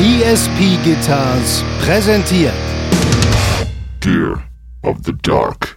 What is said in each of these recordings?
ESP Guitars präsentiert Gear of the Dark.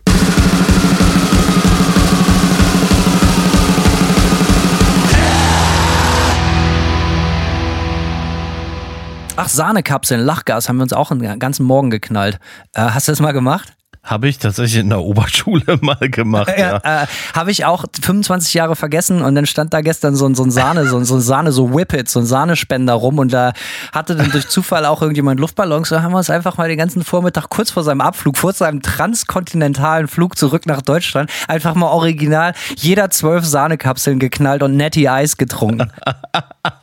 Ach, Sahnekapseln, Lachgas haben wir uns auch einen ganzen Morgen geknallt. Äh, hast du das mal gemacht? Habe ich tatsächlich in der Oberschule mal gemacht. Ja, ja. Äh, habe ich auch 25 Jahre vergessen und dann stand da gestern so, so ein Sahne, so, so ein Sahne, so Whippet, so ein Sahnespender rum und da hatte dann durch Zufall auch irgendjemand Luftballons. So haben wir uns einfach mal den ganzen Vormittag kurz vor seinem Abflug, vor seinem transkontinentalen Flug zurück nach Deutschland, einfach mal original jeder zwölf Sahnekapseln geknallt und Netty Eis getrunken.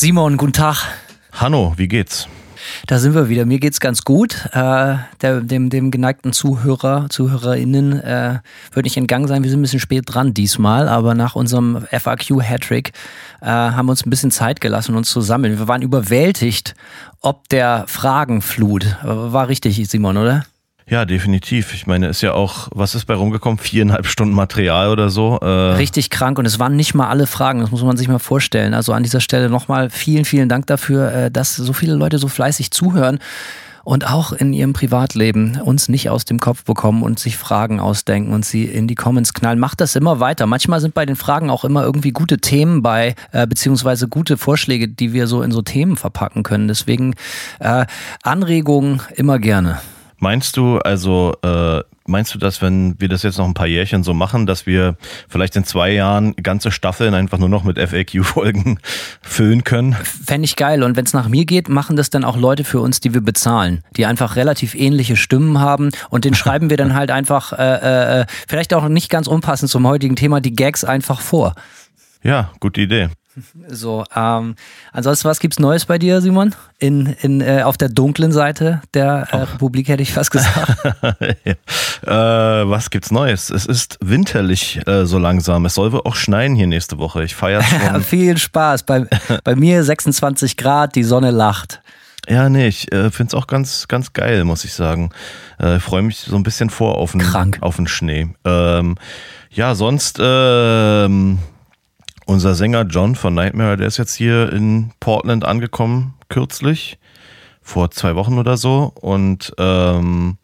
Simon, guten Tag. Hanno, wie geht's? Da sind wir wieder. Mir geht's ganz gut. Äh, der, dem, dem geneigten Zuhörer, ZuhörerInnen äh, würde ich entgangen sein. Wir sind ein bisschen spät dran diesmal, aber nach unserem FAQ-Hattrick äh, haben wir uns ein bisschen Zeit gelassen, uns zu sammeln. Wir waren überwältigt ob der Fragenflut. War richtig, Simon, oder? Ja, definitiv. Ich meine, ist ja auch, was ist bei rumgekommen? Viereinhalb Stunden Material oder so. Äh Richtig krank und es waren nicht mal alle Fragen, das muss man sich mal vorstellen. Also an dieser Stelle nochmal vielen, vielen Dank dafür, äh, dass so viele Leute so fleißig zuhören und auch in ihrem Privatleben uns nicht aus dem Kopf bekommen und sich Fragen ausdenken und sie in die Comments knallen. Macht das immer weiter. Manchmal sind bei den Fragen auch immer irgendwie gute Themen bei, äh, beziehungsweise gute Vorschläge, die wir so in so Themen verpacken können. Deswegen äh, Anregungen immer gerne. Meinst du also, äh, meinst du, dass wenn wir das jetzt noch ein paar Jährchen so machen, dass wir vielleicht in zwei Jahren ganze Staffeln einfach nur noch mit FAQ-Folgen füllen können? Fände ich geil. Und wenn es nach mir geht, machen das dann auch Leute für uns, die wir bezahlen, die einfach relativ ähnliche Stimmen haben und den schreiben wir dann halt einfach, äh, äh, vielleicht auch nicht ganz unpassend zum heutigen Thema, die Gags einfach vor. Ja, gute Idee. So, ähm, ansonsten, was gibt's Neues bei dir, Simon? In, in, äh, auf der dunklen Seite der äh, Republik hätte ich fast gesagt. äh, was gibt's Neues? Es ist winterlich äh, so langsam. Es soll wohl auch schneien hier nächste Woche. Ich feiere schon. Viel Spaß. Bei, bei mir 26 Grad, die Sonne lacht. Ja, nee, ich äh, finde es auch ganz, ganz geil, muss ich sagen. Äh, ich freue mich so ein bisschen vor auf den, Krank. Auf den Schnee. Ähm, ja, sonst ähm, unser Sänger John von Nightmare, der ist jetzt hier in Portland angekommen, kürzlich, vor zwei Wochen oder so. Und ähm,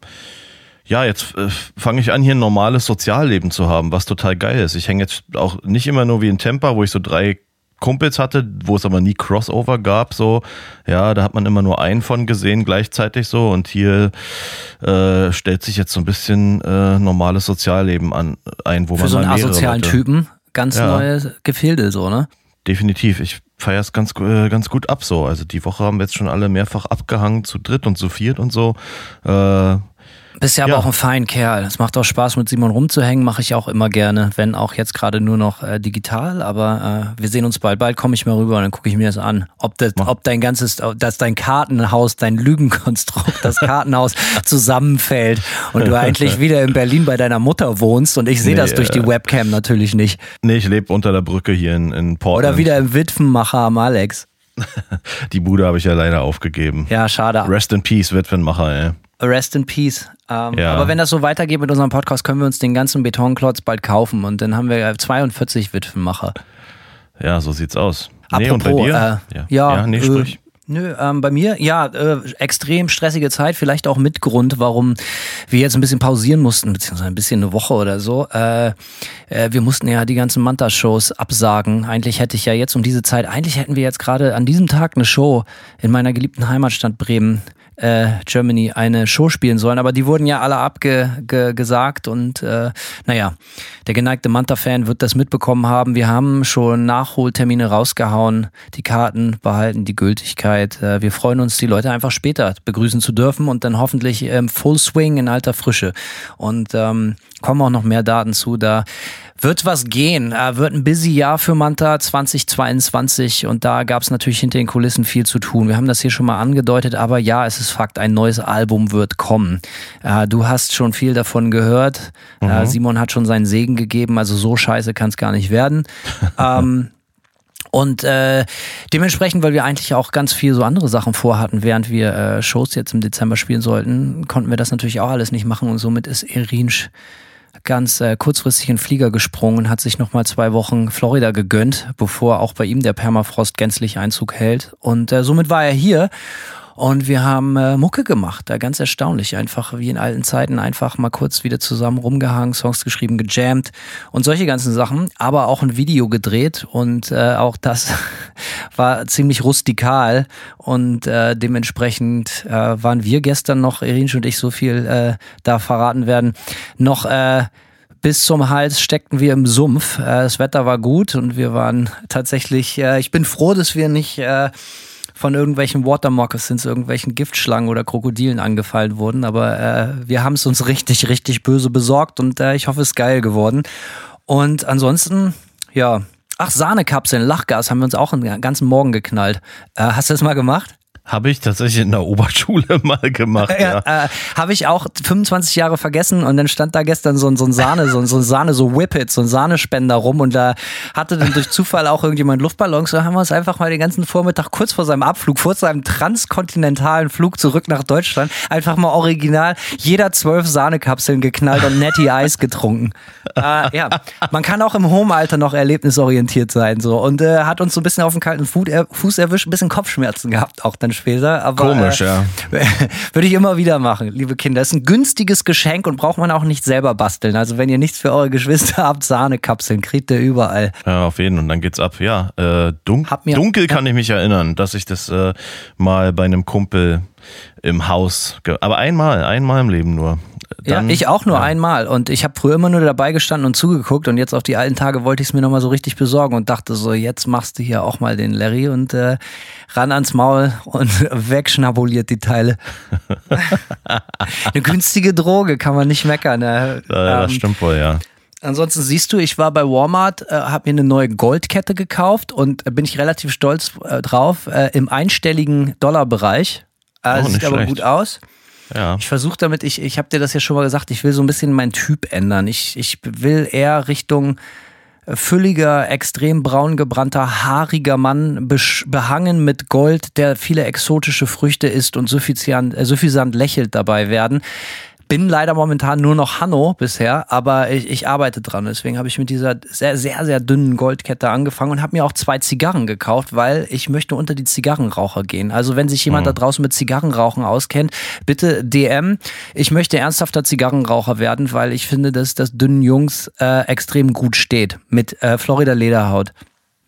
ja, jetzt äh, fange ich an, hier ein normales Sozialleben zu haben, was total geil ist. Ich hänge jetzt auch nicht immer nur wie in Tampa, wo ich so drei Kumpels hatte, wo es aber nie Crossover gab, so, ja, da hat man immer nur einen von gesehen gleichzeitig so und hier äh, stellt sich jetzt so ein bisschen äh, normales Sozialleben an, ein, wo Für man so einen asozialen Leute, Typen ganz ja. neue Gefilde, so, ne? Definitiv. Ich feiere es ganz, äh, ganz gut ab so. Also die Woche haben wir jetzt schon alle mehrfach abgehangen, zu dritt und zu viert und so. Äh, bist ja, aber auch ein fein Kerl. Es macht auch Spaß, mit Simon rumzuhängen, mache ich auch immer gerne, wenn auch jetzt gerade nur noch äh, digital. Aber äh, wir sehen uns bald. Bald komme ich mal rüber und dann gucke ich mir das an. Ob, das, ob dein ganzes, dass dein Kartenhaus, dein Lügenkonstrukt, das Kartenhaus zusammenfällt und du eigentlich wieder in Berlin bei deiner Mutter wohnst und ich sehe nee, das durch die Webcam natürlich nicht. Nee, ich lebe unter der Brücke hier in, in Portland. Oder wieder im Witwenmacher am Alex. Die Bude habe ich ja leider aufgegeben. Ja, schade. Rest in Peace, Witwenmacher, ey. Rest in Peace. Ähm, ja. Aber wenn das so weitergeht mit unserem Podcast, können wir uns den ganzen Betonklotz bald kaufen und dann haben wir 42 Witwenmacher. Ja, so sieht's aus. Apropos, nee, und bei dir? Äh, ja, ja, ja nee, sprich. Äh, Nö, ähm, bei mir, ja, äh, extrem stressige Zeit, vielleicht auch mit Grund, warum wir jetzt ein bisschen pausieren mussten, beziehungsweise ein bisschen eine Woche oder so. Äh, äh, wir mussten ja die ganzen Manta-Shows absagen. Eigentlich hätte ich ja jetzt um diese Zeit, eigentlich hätten wir jetzt gerade an diesem Tag eine Show in meiner geliebten Heimatstadt Bremen äh, Germany eine Show spielen sollen, aber die wurden ja alle abgesagt und äh, naja, der geneigte Manta-Fan wird das mitbekommen haben. Wir haben schon Nachholtermine rausgehauen, die Karten behalten die Gültigkeit. Äh, wir freuen uns, die Leute einfach später begrüßen zu dürfen und dann hoffentlich ähm, Full Swing in alter Frische. Und ähm, kommen auch noch mehr Daten zu. Da Wird was gehen. Äh, wird ein busy Jahr für Manta 2022 und da gab es natürlich hinter den Kulissen viel zu tun. Wir haben das hier schon mal angedeutet, aber ja, es ist Fakt, ein neues Album wird kommen. Äh, du hast schon viel davon gehört. Äh, mhm. Simon hat schon seinen Segen gegeben, also so scheiße kann es gar nicht werden. ähm, und äh, dementsprechend, weil wir eigentlich auch ganz viel so andere Sachen vorhatten, während wir äh, Shows jetzt im Dezember spielen sollten, konnten wir das natürlich auch alles nicht machen und somit ist Irinsch ganz äh, kurzfristig in Flieger gesprungen und hat sich nochmal zwei Wochen Florida gegönnt, bevor auch bei ihm der Permafrost gänzlich Einzug hält. Und äh, somit war er hier und wir haben äh, Mucke gemacht, da ganz erstaunlich. Einfach wie in alten Zeiten, einfach mal kurz wieder zusammen rumgehangen, Songs geschrieben, gejammt und solche ganzen Sachen. Aber auch ein Video gedreht und äh, auch das war ziemlich rustikal. Und äh, dementsprechend äh, waren wir gestern noch, Irinsch und ich, so viel äh, da verraten werden, noch äh, bis zum Hals steckten wir im Sumpf. Äh, das Wetter war gut und wir waren tatsächlich, äh, ich bin froh, dass wir nicht äh, von irgendwelchen Watermoccasins, irgendwelchen Giftschlangen oder Krokodilen angefallen wurden. Aber äh, wir haben es uns richtig, richtig böse besorgt und äh, ich hoffe, es ist geil geworden. Und ansonsten, ja, ach, Sahnekapseln, Lachgas haben wir uns auch einen ganzen Morgen geknallt. Äh, hast du das mal gemacht? Habe ich tatsächlich in der Oberschule mal gemacht. Ja, ja. Äh, Habe ich auch 25 Jahre vergessen und dann stand da gestern so, so ein Sahne, so, so ein Sahne, so Whippet, so ein Sahnespender rum und da hatte dann durch Zufall auch irgendjemand Luftballons. So haben wir uns einfach mal den ganzen Vormittag kurz vor seinem Abflug, vor seinem transkontinentalen Flug zurück nach Deutschland, einfach mal original jeder zwölf Sahnekapseln geknallt und Netty Eis getrunken. äh, ja, man kann auch im Homealter noch erlebnisorientiert sein so und äh, hat uns so ein bisschen auf den kalten Fuß erwischt, ein bisschen Kopfschmerzen gehabt auch dann später. Aber, Komisch, äh, ja. Würde ich immer wieder machen, liebe Kinder. Das ist ein günstiges Geschenk und braucht man auch nicht selber basteln. Also wenn ihr nichts für eure Geschwister habt, Sahnekapseln kriegt ihr überall. Ja, auf jeden und dann geht's ab. Ja, äh, dun mir, dunkel kann ja. ich mich erinnern, dass ich das äh, mal bei einem Kumpel im Haus, aber einmal, einmal im Leben nur. Dann, ja, ich auch nur ja. einmal. Und ich habe früher immer nur dabei gestanden und zugeguckt. Und jetzt auf die alten Tage wollte ich es mir nochmal so richtig besorgen und dachte so, jetzt machst du hier auch mal den Larry und äh, ran ans Maul und wegschnabuliert die Teile. Eine günstige Droge, kann man nicht meckern. Ne? Ja, das ähm, stimmt wohl, ja. Ansonsten siehst du, ich war bei Walmart, äh, habe mir eine neue Goldkette gekauft und äh, bin ich relativ stolz äh, drauf, äh, im einstelligen Dollarbereich. Äh, oh, sieht aber schlecht. gut aus. Ja. Ich versuche damit, ich, ich habe dir das ja schon mal gesagt, ich will so ein bisschen meinen Typ ändern. Ich, ich will eher Richtung äh, fülliger, extrem braun gebrannter, haariger Mann, behangen mit Gold, der viele exotische Früchte isst und suffisant, äh, suffisant lächelt dabei werden. Bin leider momentan nur noch Hanno bisher, aber ich, ich arbeite dran. Deswegen habe ich mit dieser sehr, sehr, sehr dünnen Goldkette angefangen und habe mir auch zwei Zigarren gekauft, weil ich möchte unter die Zigarrenraucher gehen. Also wenn sich jemand mhm. da draußen mit Zigarrenrauchen auskennt, bitte DM. Ich möchte ernsthafter Zigarrenraucher werden, weil ich finde, dass das dünnen Jungs äh, extrem gut steht mit äh, Florida Lederhaut.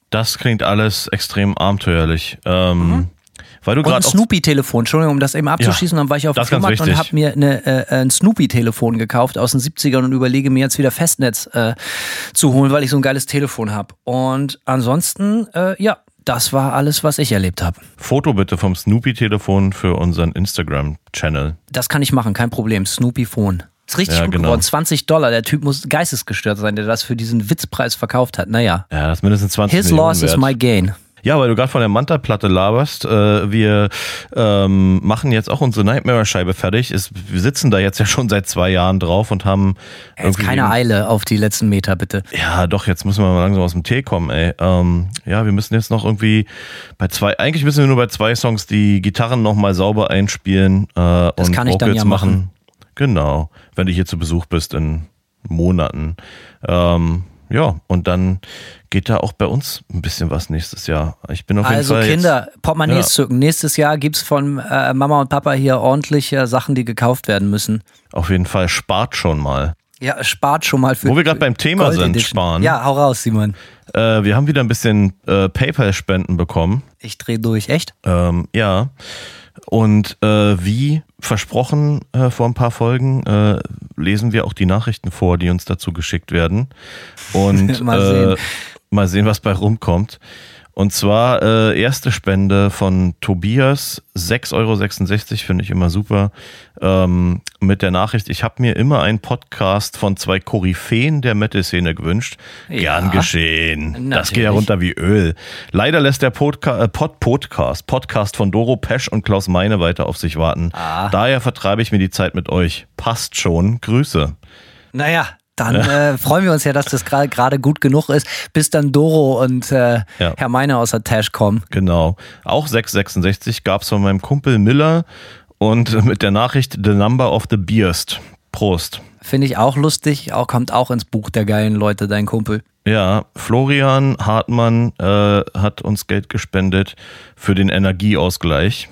Das klingt alles extrem abenteuerlich. Ähm, mhm. Weil du und ein Snoopy-Telefon, Entschuldigung, um das eben abzuschließen. Ja, dann war ich auf dem Flohmarkt und habe mir eine, äh, ein Snoopy-Telefon gekauft aus den 70ern und überlege mir jetzt wieder Festnetz äh, zu holen, weil ich so ein geiles Telefon habe. Und ansonsten, äh, ja, das war alles, was ich erlebt habe. Foto bitte vom Snoopy-Telefon für unseren Instagram-Channel. Das kann ich machen, kein Problem. Snoopy-Phone. Ist richtig ja, gut genau. geworden. 20 Dollar. Der Typ muss geistesgestört sein, der das für diesen Witzpreis verkauft hat. Naja. Ja, das ist mindestens 20 His Millionen loss wert. is my gain. Ja, weil du gerade von der Manta-Platte laberst. Äh, wir ähm, machen jetzt auch unsere Nightmare-Scheibe fertig. Ist, wir sitzen da jetzt ja schon seit zwei Jahren drauf und haben. Jetzt keine Eile auf die letzten Meter, bitte. Ja, doch, jetzt müssen wir mal langsam aus dem Tee kommen, ey. Ähm, ja, wir müssen jetzt noch irgendwie bei zwei, eigentlich müssen wir nur bei zwei Songs die Gitarren nochmal sauber einspielen äh, das und kann ich dann ja machen. machen. Genau, wenn du hier zu Besuch bist in Monaten. Ähm, ja, und dann geht da auch bei uns ein bisschen was nächstes Jahr. Ich bin auf jeden also Fall. Also Kinder, Portemonnaies ja. zücken. Nächstes Jahr gibt es von äh, Mama und Papa hier ordentliche Sachen, die gekauft werden müssen. Auf jeden Fall spart schon mal. Ja, spart schon mal für. Wo wir gerade beim Thema Gold sind, Edition. sparen. Ja, hau raus, Simon. Äh, wir haben wieder ein bisschen äh, PayPal-Spenden bekommen. Ich drehe durch, echt? Ähm, ja. Und äh, wie versprochen äh, vor ein paar Folgen, äh, lesen wir auch die Nachrichten vor, die uns dazu geschickt werden. Und mal, sehen. Äh, mal sehen, was bei rumkommt. Und zwar äh, erste Spende von Tobias, 6,66 Euro, finde ich immer super. Ähm, mit der Nachricht, ich habe mir immer einen Podcast von zwei Koryphäen der Metal-Szene gewünscht. Ja, Gern geschehen. Das geht ja natürlich. runter wie Öl. Leider lässt der Podca äh, Pod Podcast, Podcast von Doro Pesch und Klaus Meine weiter auf sich warten. Ah. Daher vertreibe ich mir die Zeit mit euch. Passt schon. Grüße. Naja, dann äh, freuen wir uns ja, dass das gerade gerade gut genug ist, bis dann Doro und äh, Ja. Herr Meine aus der Tash kommen. Genau. Auch 666 gab es von meinem Kumpel Miller und mit der Nachricht The Number of the Beast. Prost. Finde ich auch lustig, auch kommt auch ins Buch der geilen Leute, dein Kumpel. Ja, Florian Hartmann äh, hat uns Geld gespendet für den Energieausgleich.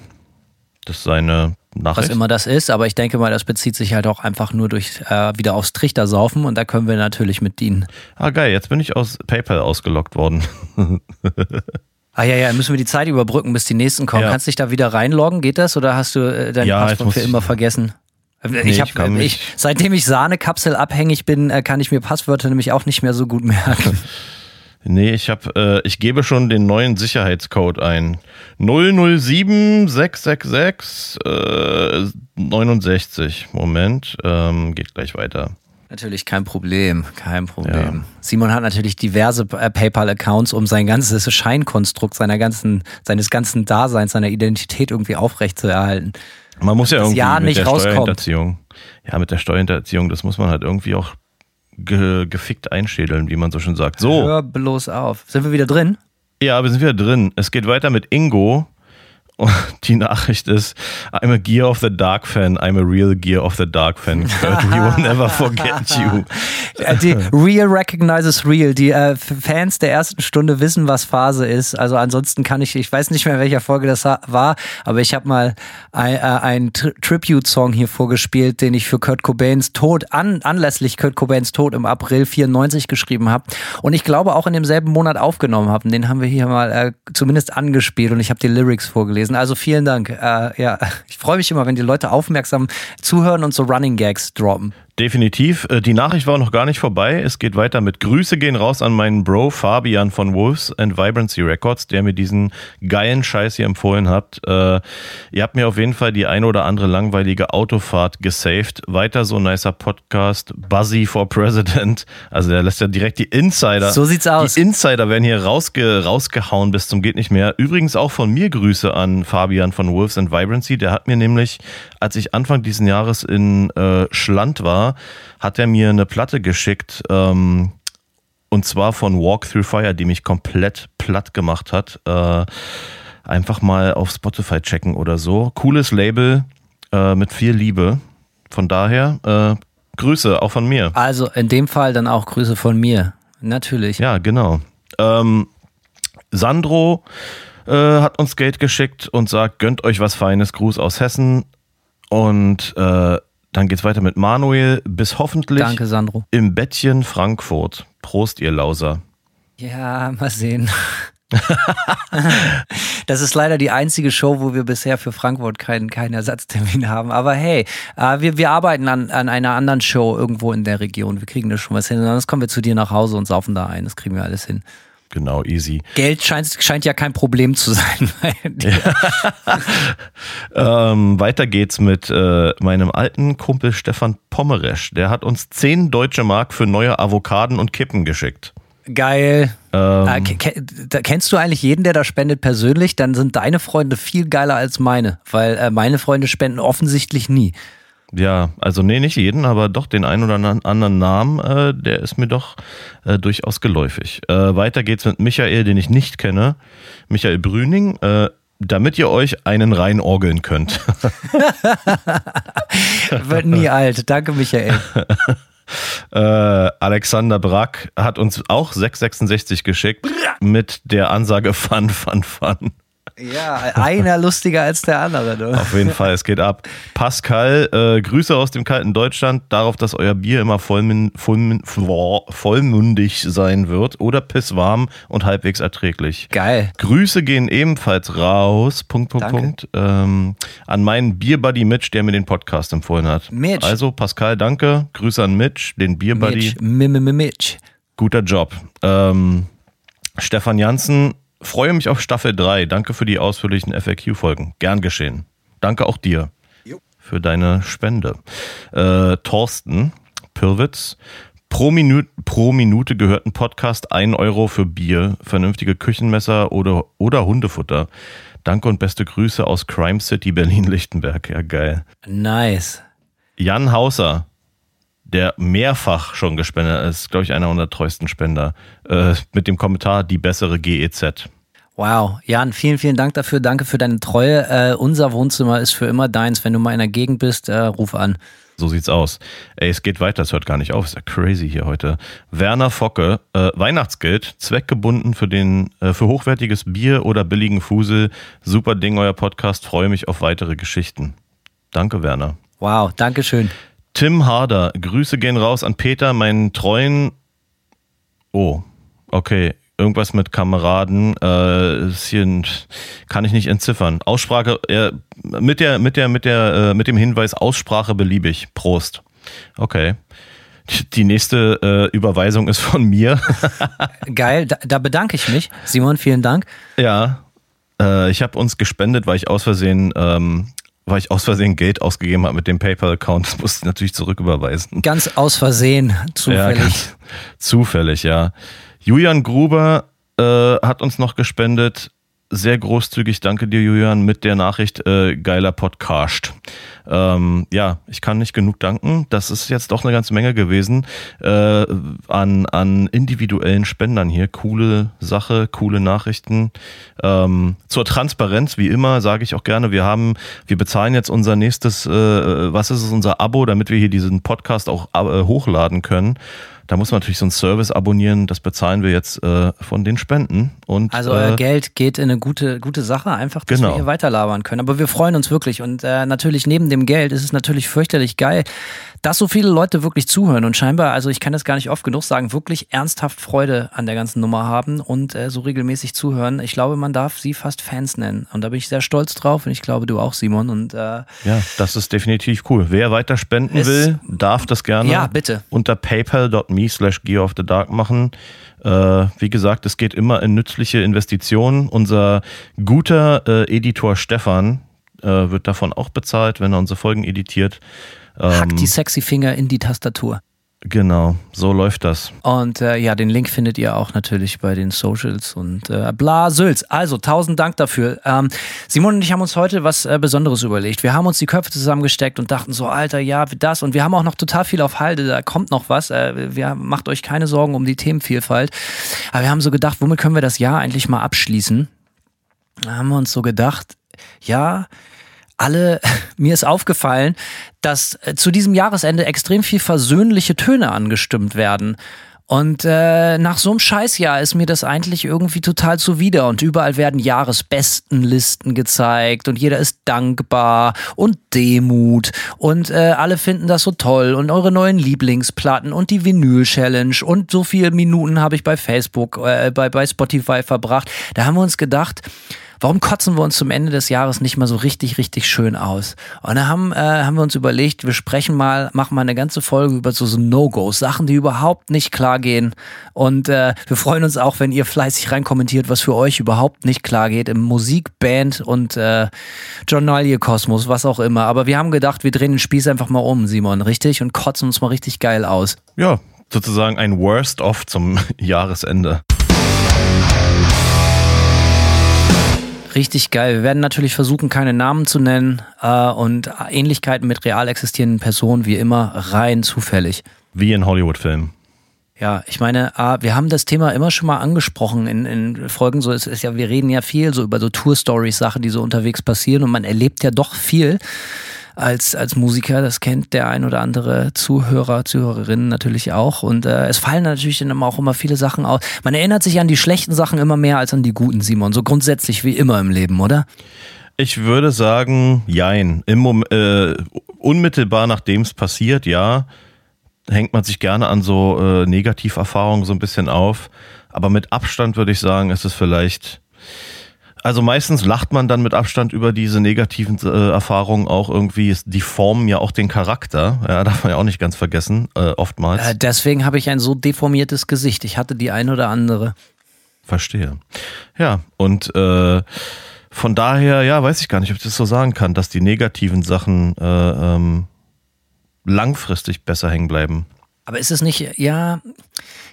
Das ist seine Was Nachricht. immer das ist, aber ich denke mal, das bezieht sich halt auch einfach nur durch äh, wieder aufs Trichtersaufen und da können wir natürlich mit dienen. Ah, geil, jetzt bin ich aus PayPal ausgelockt worden. Ah ja, ja, müssen wir die Zeit überbrücken, bis die nächsten kommen. Ja. Kannst dich da wieder reinloggen? Geht das oder hast du äh, dein Ja, Passwort für ich- immer vergessen? Äh, Nee, ich ich hab, äh, mich- ich, seitdem ich Sahnekapsel abhängig bin, äh, kann ich mir Passwörter nämlich auch nicht mehr so gut merken. Nee, ich habe, äh, ich gebe schon den neuen Sicherheitscode ein. 007666 äh, 69. Moment, ähm, geht gleich weiter. Natürlich kein Problem, kein Problem. Ja. Simon hat natürlich diverse äh, PayPal-Accounts, um sein ganzes Scheinkonstrukt seiner ganzen, seines ganzen Daseins, seiner Identität irgendwie aufrechtzuerhalten. Man muss ja das irgendwie Jahr mit nicht der rauskommt. Steuerhinterziehung. Ja, mit der Steuerhinterziehung, das muss man halt irgendwie auch ge gefickt einschädeln, wie man so schön sagt. So, Hör bloß auf. Sind wir wieder drin? ja, wir sind wieder drin. Es geht weiter mit Ingo. Und die Nachricht ist, I'm a Gear of the Dark Fan, I'm a real Gear of the Dark Fan. Kurt, we will never forget you. Äh, Die Real recognizes real. Die äh, Fans der ersten Stunde wissen, was Phase ist. Also ansonsten kann ich, ich weiß nicht mehr, in welcher Folge das war, aber ich habe mal ein, äh, einen Tri- Tribute-Song hier vorgespielt, den ich für Kurt Cobains Tod, an, anlässlich Kurt Cobains Tod im April 94 geschrieben habe. Und ich glaube auch in demselben Monat aufgenommen habe. Den haben wir hier mal äh, zumindest angespielt und ich habe die Lyrics vorgelesen. Also vielen Dank. Äh, ja, ich freue mich immer, wenn die Leute aufmerksam zuhören und so Running Gags droppen. Definitiv. Äh, Die Nachricht war noch gar nicht vorbei. Es geht weiter mit Grüße gehen raus an meinen Bro Fabian von Wolves and Vibrancy Records, der mir diesen geilen Scheiß hier empfohlen hat. Äh, ihr habt mir auf jeden Fall die eine oder andere langweilige Autofahrt gesaved. Weiter so nicer Podcast. Buzzy for President. Also der lässt ja direkt die Insider. So sieht's aus. Die Insider werden hier rausge rausgehauen bis zum geht nicht mehr. Übrigens auch von mir Grüße an Fabian von Wolves and Vibrancy. Der hat mir nämlich, als ich Anfang diesen Jahres in äh, Schland war, hat er mir eine Platte geschickt. Ähm, und zwar von Walk Through Fire, die mich komplett platt gemacht hat. Äh, einfach mal auf Spotify checken oder so. Cooles Label äh, mit viel Liebe. Von daher, äh, Grüße auch von mir. Also in dem Fall dann auch Grüße von mir. Natürlich. Ja, genau. Ähm, Sandro äh, hat uns Geld geschickt und sagt, gönnt euch was Feines, Gruß aus Hessen. Und äh, dann geht's weiter mit Manuel. Bis hoffentlich Danke, Sandro. im Bettchen Frankfurt. Prost, ihr Lauser. Ja, mal sehen. das ist leider die einzige Show, wo wir bisher für Frankfurt keinen keinen Ersatztermin haben. Aber hey, äh, wir, wir arbeiten an, an einer anderen Show irgendwo in der Region. Wir kriegen das schon was hin. Sonst kommen wir zu dir nach Hause und saufen da ein. Das kriegen wir alles hin. Genau, easy. Geld scheint, scheint ja kein Problem zu sein. Ähm, weiter geht's mit äh, meinem alten Kumpel Stefan Pommeresch. Der hat uns 10 deutsche Mark für neue Avocaden und Kippen geschickt. Geil. Ähm, Äh, da- kennst du eigentlich jeden, der da spendet persönlich? Dann sind deine Freunde viel geiler als meine, weil äh, meine Freunde spenden offensichtlich nie. Ja, also nee, nicht jeden, aber doch den einen oder an- anderen Namen, äh, der ist mir doch äh, durchaus geläufig. Äh, weiter geht's mit Michael, den ich nicht kenne. Michael Brüning, äh, damit ihr euch einen reinorgeln könnt. Wird nie alt. Danke, Michael. äh, Alexander Brack hat uns auch 666 geschickt mit der Ansage Fun, Fun, Fun. Ja, einer lustiger als der andere. Du. Auf jeden Fall, es geht ab. Pascal, äh, Grüße aus dem kalten Deutschland, darauf, dass euer Bier immer vollmin, vollmin, voll- vollmundig sein wird oder pisswarm und halbwegs erträglich. Geil. Grüße gehen ebenfalls raus, Punkt, Punkt, Danke. Punkt, ähm, an meinen Bierbuddy Mitch, der mir den Podcast empfohlen hat. Mitch. Also Pascal, danke. Grüße an Mitch, den Bierbuddy. Mitch. M- M- Mitch. Guter Job. Ähm, Stefan Janssen, Freue mich auf Staffel 3. Danke für die ausführlichen FAQ-Folgen. Gern geschehen. Danke auch dir für deine Spende. Äh, Thorsten Pirwitz. Pro, Minute, pro Minute gehört ein Podcast 1 Euro für Bier, vernünftige Küchenmesser oder, oder Hundefutter. Danke und beste Grüße aus Crime City Berlin-Lichtenberg. Ja, geil. Nice. Jan Hauser, der mehrfach schon gespendet ist, glaube ich, einer unserer treuesten Spender, äh, mit dem Kommentar die bessere GEZ. Wow, Jan, vielen, vielen Dank dafür. Danke für deine Treue. Äh, unser Wohnzimmer ist für immer deins. Wenn du mal in der Gegend bist, äh, ruf an. So sieht's aus. Ey, es geht weiter, es hört gar nicht auf. Ist ja crazy hier heute. Werner Focke, äh, Weihnachtsgeld, zweckgebunden für den äh, für hochwertiges Bier oder billigen Fusel. Super Ding, euer Podcast. Freue mich auf weitere Geschichten. Danke, Werner. Wow, Dankeschön. Tim Harder, Grüße gehen raus an Peter, meinen treuen. Oh, okay. Irgendwas mit Kameraden, äh, ist hier ein, kann ich nicht entziffern. Aussprache, äh, mit der, mit der, mit der, äh, mit dem Hinweis Aussprache beliebig. Prost. Okay. Die nächste äh, Überweisung ist von mir. Geil, da, da bedanke ich mich. Simon, vielen Dank. ja, äh, ich habe uns gespendet, weil ich aus Versehen, ähm, weil ich aus Versehen Geld ausgegeben habe mit dem PayPal-Account. Das musste ich natürlich zurücküberweisen. Ganz aus Versehen, Ja, zufällig. ganz zufällig, ja. Julian Gruber äh, hat uns noch gespendet. Sehr großzügig, danke dir, Julian, mit der Nachricht äh, geiler Podcast. Ähm, ja, ich kann nicht genug danken. Das ist jetzt doch eine ganze Menge gewesen äh, an, an individuellen Spendern hier. Coole Sache, coole Nachrichten. Ähm, zur Transparenz, wie immer, sage ich auch gerne, wir haben, wir bezahlen jetzt unser nächstes, äh, was ist es, unser Abo, damit wir hier diesen Podcast auch äh, hochladen können. Da muss man natürlich so einen Service abonnieren, das bezahlen wir jetzt äh, von den Spenden. Und, Also euer äh, Geld geht in eine gute, gute Sache, einfach, dass Genau. wir hier weiterlabern können. Aber wir freuen uns wirklich. Und äh, natürlich neben dem Geld ist es natürlich fürchterlich geil, dass so viele Leute wirklich zuhören und scheinbar, also ich kann das gar nicht oft genug sagen, wirklich ernsthaft Freude an der ganzen Nummer haben und äh, so regelmäßig zuhören. Ich glaube, man darf sie fast Fans nennen. Und da bin ich sehr stolz drauf und ich glaube, du auch, Simon. Und äh, Ja, das ist definitiv cool. Wer weiter spenden will, darf das gerne Ja, bitte. unter paypal.me slash gear of the dark machen. Äh, wie gesagt, es geht immer in nützliche Investitionen. Unser guter äh, Editor Stefan äh, wird davon auch bezahlt, wenn er unsere Folgen editiert. Hackt Ähm, die sexy Finger in die Tastatur. genau, so läuft das. Und äh, ja, den Link findet ihr auch natürlich bei den Socials und äh, bla Sülz. Also tausend Dank dafür. Ähm, Simon und ich haben uns heute was äh, Besonderes überlegt. Wir haben uns die Köpfe zusammengesteckt und dachten so, Alter, ja, das. Und wir haben auch noch total viel auf Halde. Da kommt noch was. Äh, wir macht euch keine Sorgen um die Themenvielfalt. Aber wir haben so gedacht, womit können wir das Jahr eigentlich mal abschließen? Da haben wir uns so gedacht, ja, alle, mir ist aufgefallen, dass äh, zu diesem Jahresende extrem viel versöhnliche Töne angestimmt werden. Und äh, nach so einem Scheißjahr ist mir das eigentlich irgendwie total zuwider. Und überall werden Jahresbestenlisten gezeigt und jeder ist dankbar und Demut. Und äh, alle finden das so toll. Und eure neuen Lieblingsplatten und die Vinyl-Challenge und so viele Minuten habe ich bei Facebook, äh, bei, bei Spotify verbracht. Da haben wir uns gedacht, warum kotzen wir uns zum Ende des Jahres nicht mal so richtig, richtig schön aus? Und da haben, äh, haben wir uns überlegt, wir sprechen mal, machen mal eine ganze Folge über so, so No-Gos, Sachen, die überhaupt nicht klar gehen. Und äh, wir freuen uns auch, wenn ihr fleißig reinkommentiert, was für euch überhaupt nicht klar geht im Musik, Band und äh, Journalie-Kosmos, was auch immer. Aber wir haben gedacht, wir drehen den Spieß einfach mal um, Simon, richtig? Und kotzen uns mal richtig geil aus. Ja, sozusagen ein Worst-of zum Jahresende. Richtig geil. Wir werden natürlich versuchen, keine Namen zu nennen äh, und Ähnlichkeiten mit real existierenden Personen wie immer rein zufällig. Wie in Hollywood-Filmen. Ja, ich meine, wir haben das Thema immer schon mal angesprochen in, in Folgen. So es ist ja, wir reden ja viel so über so Tour-Stories, Sachen, die so unterwegs passieren und man erlebt ja doch viel als, als Musiker, das kennt der ein oder andere Zuhörer, Zuhörerinnen natürlich auch. Und äh, es fallen natürlich dann auch immer viele Sachen aus. Man erinnert sich an die schlechten Sachen immer mehr als an die guten, Simon. So grundsätzlich wie immer im Leben, oder? Ich würde sagen, jein. Im äh, unmittelbar nachdem es passiert, ja, hängt man sich gerne an so äh, Negativerfahrungen so ein bisschen auf. Aber mit Abstand würde ich sagen, ist es vielleicht. Also meistens lacht man dann mit Abstand über diese negativen äh, Erfahrungen auch irgendwie. Die formen ja auch den Charakter. Ja, darf man ja auch nicht ganz vergessen, äh, oftmals. Äh, deswegen habe ich ein so deformiertes Gesicht. Ich hatte die ein oder andere. Verstehe. Ja, und äh, von daher, ja, weiß ich gar nicht, ob ich das so sagen kann, dass die negativen Sachen äh, ähm, langfristig besser hängen bleiben. Aber ist es nicht, ja,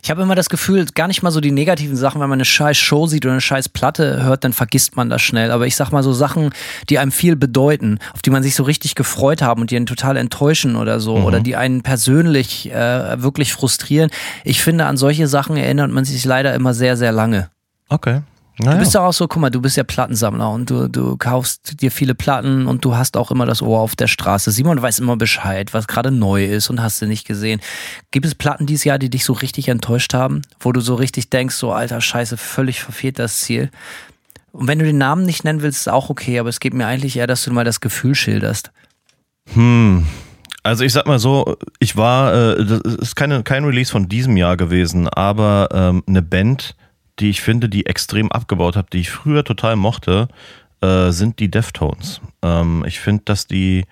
ich habe immer das Gefühl, gar nicht mal so die negativen Sachen, wenn man eine scheiß Show sieht oder eine scheiß Platte hört, dann vergisst man das schnell. Aber ich sag mal so Sachen, die einem viel bedeuten, auf die man sich so richtig gefreut haben und die einen total enttäuschen oder so, mhm. oder die einen persönlich äh, wirklich frustrieren. Ich finde, an solche Sachen erinnert man sich leider immer sehr, sehr lange. Okay. Naja. Du bist ja auch so, guck mal, du bist ja Plattensammler und du, du kaufst dir viele Platten und du hast auch immer das Ohr auf der Straße. Simon weiß immer Bescheid, was gerade neu ist und hast du nicht gesehen. Gibt es Platten dieses Jahr, die dich so richtig enttäuscht haben, wo du so richtig denkst, so alter Scheiße, völlig verfehlt das Ziel? Und wenn du den Namen nicht nennen willst, ist auch okay, aber es geht mir eigentlich eher, dass du mal das Gefühl schilderst. Hm. Also ich sag mal so, ich war, äh, das ist keine, kein Release von diesem Jahr gewesen, aber ähm, eine Band, die ich finde, die extrem abgebaut habe, die ich früher total mochte, äh, sind die Deftones. Ähm, ich finde, dass die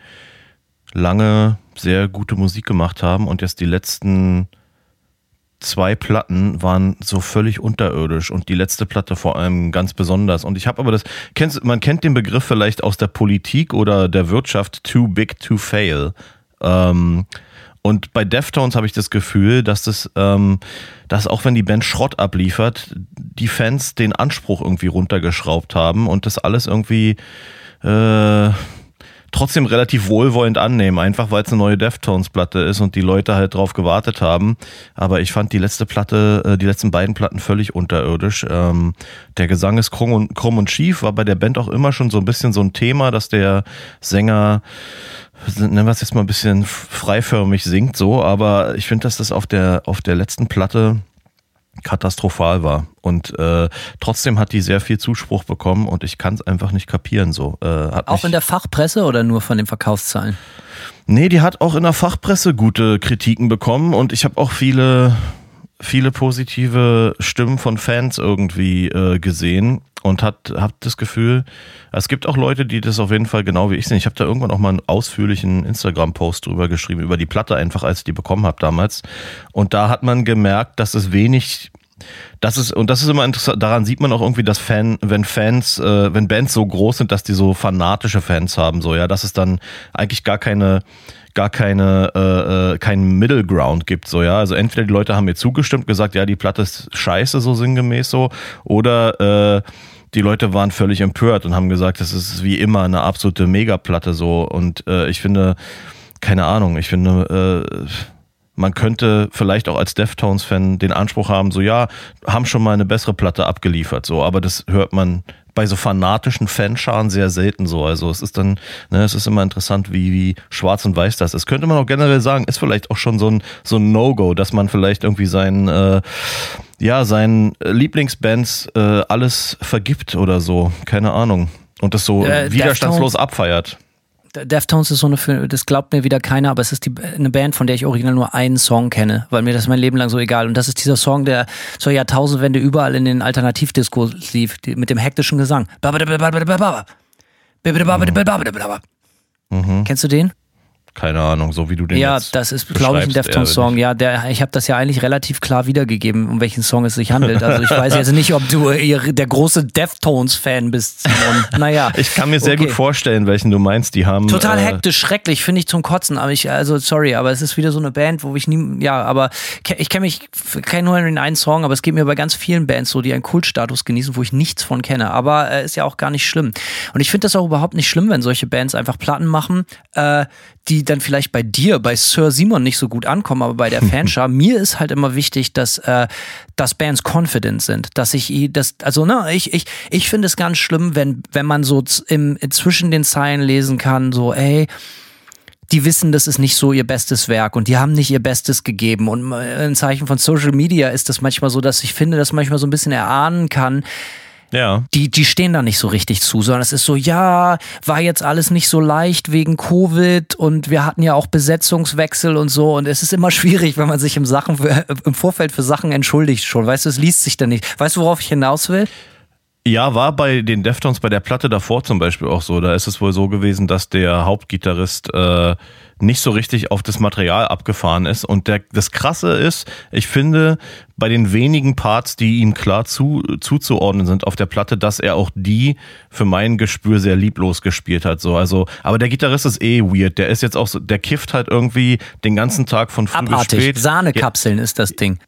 lange sehr gute Musik gemacht haben und jetzt die letzten zwei Platten waren so völlig unterirdisch und die letzte Platte vor allem ganz besonders. Und ich habe aber das, kennst, man kennt den Begriff vielleicht aus der Politik oder der Wirtschaft, too big to fail. Ähm, und bei Deftones habe ich das Gefühl, dass das, ähm, dass auch wenn die Band Schrott abliefert, die Fans den Anspruch irgendwie runtergeschraubt haben und das alles irgendwie äh, trotzdem relativ wohlwollend annehmen, einfach weil es eine neue Deftones-Platte ist und die Leute halt drauf gewartet haben. Aber ich fand die letzte Platte, äh, die letzten beiden Platten völlig unterirdisch. Ähm, der Gesang ist krumm und, krumm und schief, war bei der Band auch immer schon so ein bisschen so ein Thema, dass der Sänger nennen wir es jetzt mal ein bisschen freiförmig singt so, aber ich finde, dass das auf der, auf der letzten Platte katastrophal war. Und äh, trotzdem hat die sehr viel Zuspruch bekommen und ich kann es einfach nicht kapieren. So, äh, auch in der Fachpresse oder nur von den Verkaufszahlen? Nee, die hat auch in der Fachpresse gute Kritiken bekommen und ich habe auch viele, viele positive Stimmen von Fans irgendwie äh, gesehen und hat hab das Gefühl, es gibt auch Leute, die das auf jeden Fall genau wie ich sehen. Ich habe da irgendwann auch mal einen ausführlichen Instagram-Post drüber geschrieben, über die Platte einfach, als ich die bekommen habe damals. Und da hat man gemerkt, dass es wenig das ist, und das ist immer interessant, daran sieht man auch irgendwie, dass Fan, wenn Fans, äh, wenn Bands so groß sind, dass die so fanatische Fans haben, so, ja, dass es dann eigentlich gar keine, gar keine, äh, äh, keinen Middle Ground gibt, so, ja. Also entweder die Leute haben mir zugestimmt, gesagt, ja, die Platte ist scheiße, so sinngemäß so, oder äh, die Leute waren völlig empört und haben gesagt, das ist wie immer eine absolute Megaplatte so. Und äh, ich finde, keine Ahnung, ich finde, äh, man könnte vielleicht auch als Deftones-Fan den Anspruch haben, so ja, haben schon mal eine bessere Platte abgeliefert, so, aber das hört man bei so fanatischen Fanscharen sehr selten so. Also es ist dann, ne, es ist immer interessant, wie, wie schwarz und weiß das ist. Könnte man auch generell sagen, ist vielleicht auch schon so ein, so ein No-Go, dass man vielleicht irgendwie seinen, äh, ja, seinen Lieblingsbands äh, alles vergibt oder so. Keine Ahnung. Und das so äh, widerstandslos abfeiert. Deftones ist so eine, das glaubt mir wieder keiner, aber es ist die, eine Band, von der ich original nur einen Song kenne, weil mir das mein Leben lang so egal. Und das ist dieser Song, der zur Jahrtausendwende überall in den Alternativdiskos lief, mit dem hektischen Gesang. Mhm. Kennst du den? Keine Ahnung, so wie du den Ja, das ist, glaube ich, ein Deftones-Song. Ja, der, ich habe das ja eigentlich relativ klar wiedergegeben, um welchen Song es sich handelt. Also ich weiß jetzt nicht, ob du der große Deftones-Fan bist, Simon. Naja. Ich kann mir sehr okay. gut vorstellen, welchen du meinst. Die haben. Total äh, hektisch, schrecklich, finde ich zum Kotzen. Aber ich, also sorry, aber es ist wieder so eine Band, wo ich nie, ja, aber ich kenne mich, kenne nur den einen Song, aber es geht mir bei ganz vielen Bands so, die einen Kultstatus genießen, wo ich nichts von kenne. Aber äh, ist ja auch gar nicht schlimm. Und ich finde das auch überhaupt nicht schlimm, wenn solche Bands einfach Platten machen, äh, die dann vielleicht bei dir, bei Sir Simon nicht so gut ankommen, aber bei der Fanschar, mir ist halt immer wichtig, dass, äh, dass Bands confident sind, dass ich das, also ne, ich, ich, ich finde es ganz schlimm, wenn, wenn man so im, zwischen den Zeilen lesen kann, so, ey, die wissen, das ist nicht so ihr bestes Werk und die haben nicht ihr Bestes gegeben. Und ein Zeichen von Social Media ist das manchmal so, dass ich finde, dass manchmal so ein bisschen erahnen kann, ja. Die, die stehen da nicht so richtig zu, sondern es ist so, ja, war jetzt alles nicht so leicht wegen Covid und wir hatten ja auch Besetzungswechsel und so und es ist immer schwierig, wenn man sich im Sachen für, im Vorfeld für Sachen entschuldigt schon. Weißt du, es liest sich dann nicht. Weißt du, worauf ich hinaus will? Ja, war bei den Deftones bei der Platte davor zum Beispiel auch so. Da ist es wohl so gewesen, dass der Hauptgitarrist äh, nicht so richtig auf das Material abgefahren ist. Und der, das Krasse ist, ich finde, bei den wenigen Parts, die ihm klar zu, zuzuordnen sind auf der Platte, dass er auch die für mein Gespür sehr lieblos gespielt hat. So, also, aber der Gitarrist ist eh weird. Der ist jetzt auch so, der kifft halt irgendwie den ganzen Tag von früh Abartig. bis spät. Sahnekapseln ist das Ding.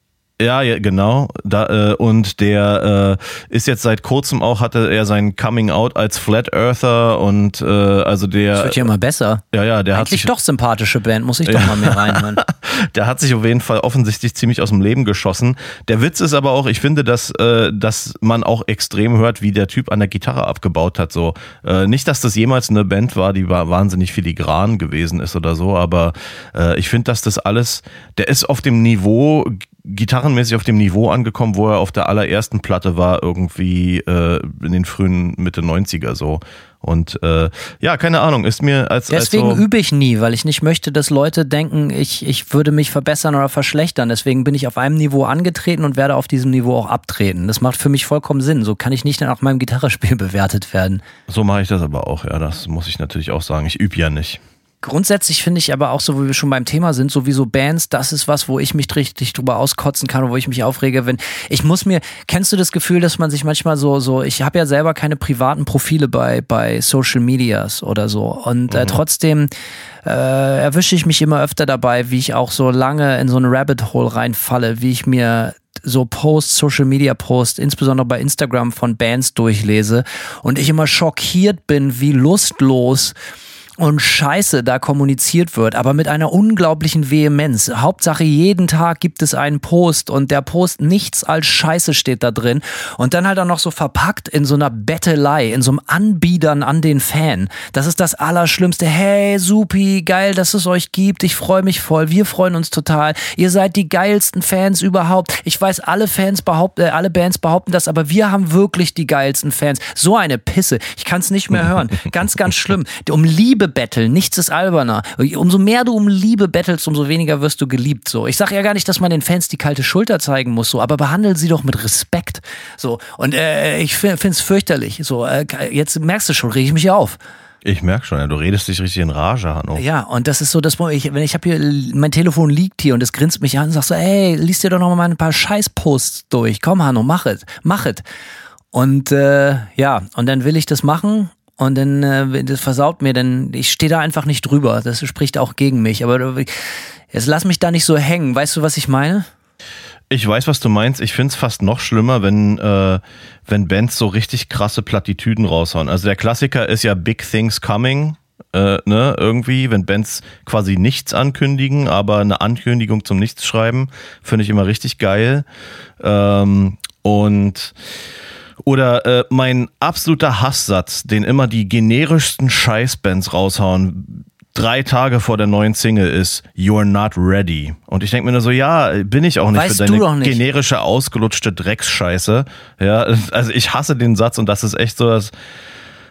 Ja, ja, genau. Da, äh, und der äh, ist jetzt seit kurzem auch, hatte er sein Coming Out als Flat Earther und äh, also der. Das wird ja immer besser. Ja, ja, der hat Eigentlich sich, doch sympathische Band, muss ich doch mal mehr reinhören. der hat sich auf jeden Fall offensichtlich ziemlich aus dem Leben geschossen. Der Witz ist aber auch, ich finde, dass, äh, dass man auch extrem hört, wie der Typ an der Gitarre abgebaut hat. So äh, nicht, dass das jemals eine Band war, die war wahnsinnig filigran gewesen ist oder so, aber äh, ich finde, dass das alles, der ist auf dem Niveau gitarrenmäßig auf dem Niveau angekommen, wo er auf der allerersten Platte war, irgendwie äh, in den frühen Mitte 90er so. Und äh, ja, keine Ahnung, ist mir als. Deswegen als so, übe ich nie, weil ich nicht möchte, dass Leute denken, ich, ich würde mich verbessern oder verschlechtern. Deswegen bin ich auf einem Niveau angetreten und werde auf diesem Niveau auch abtreten. Das macht für mich vollkommen Sinn. So kann ich nicht nach meinem Gitarrespiel bewertet werden. So mache ich das aber auch, ja. Das muss ich natürlich auch sagen. Ich übe ja nicht. Grundsätzlich finde ich aber auch so, wo wir schon beim Thema sind, sowieso Bands, das ist was, wo ich mich richtig drüber auskotzen kann, wo ich mich aufrege, wenn ich muss mir, kennst du das Gefühl, dass man sich manchmal so so, ich habe ja selber keine privaten Profile bei bei Social Medias oder so und äh, trotzdem äh, erwische ich mich immer öfter dabei, wie ich auch so lange in so ein Rabbit Hole reinfalle, wie ich mir so Posts, Social Media Posts, insbesondere bei Instagram von Bands durchlese und ich immer schockiert bin, wie lustlos und Scheiße da kommuniziert wird, aber mit einer unglaublichen Vehemenz. Hauptsache jeden Tag gibt es einen Post und der Post nichts als Scheiße steht da drin und dann halt auch noch so verpackt in so einer Bettelei, in so einem Anbiedern an den Fan. Das ist das Allerschlimmste. Hey, supi, geil, dass es euch gibt. Ich freue mich voll. Wir freuen uns total. Ihr seid die geilsten Fans überhaupt. Ich weiß, alle Fans behaupten, äh, alle Bands behaupten das, aber wir haben wirklich die geilsten Fans. So eine Pisse. Ich kann es nicht mehr hören. Ganz, ganz schlimm. Um Liebe betteln, nichts ist alberner. Umso mehr du um Liebe bettelst, umso weniger wirst du geliebt. So, ich sage ja gar nicht, dass man den Fans die kalte Schulter zeigen muss, so, aber behandle sie doch mit Respekt. So und äh, ich finde es fürchterlich. So, äh, jetzt merkst du schon, rege ich mich auf. Ich merke schon, ja, du redest dich richtig in Rage, Hanno. Ja, und das ist so, dass ich, wenn ich habe hier, mein Telefon liegt hier und es grinst mich an und sagt so, ey, liest dir doch noch mal ein paar Scheißposts durch. Komm, Hanno, mach es, mach es. Und äh, ja, und dann will ich das machen und dann äh, das versaut mir, denn ich stehe da einfach nicht drüber. Das spricht auch gegen mich. Aber jetzt lass mich da nicht so hängen. Weißt du, was ich meine? Ich weiß, was du meinst. Ich finde es fast noch schlimmer, wenn, äh, wenn Bands so richtig krasse Plattitüden raushauen. Also der Klassiker ist ja Big Things Coming. Äh, ne, irgendwie, wenn Bands quasi nichts ankündigen, aber eine Ankündigung zum Nichts schreiben, finde ich immer richtig geil. Ähm, und oder äh, mein absoluter Hasssatz, den immer die generischsten Scheißbands raushauen, drei Tage vor der neuen Single ist You're not ready. Und ich denke mir nur so, ja, bin ich auch nicht Weißt für deine nicht. generische, ausgelutschte Drecksscheiße. Ja, also ich hasse den Satz und das ist echt so das.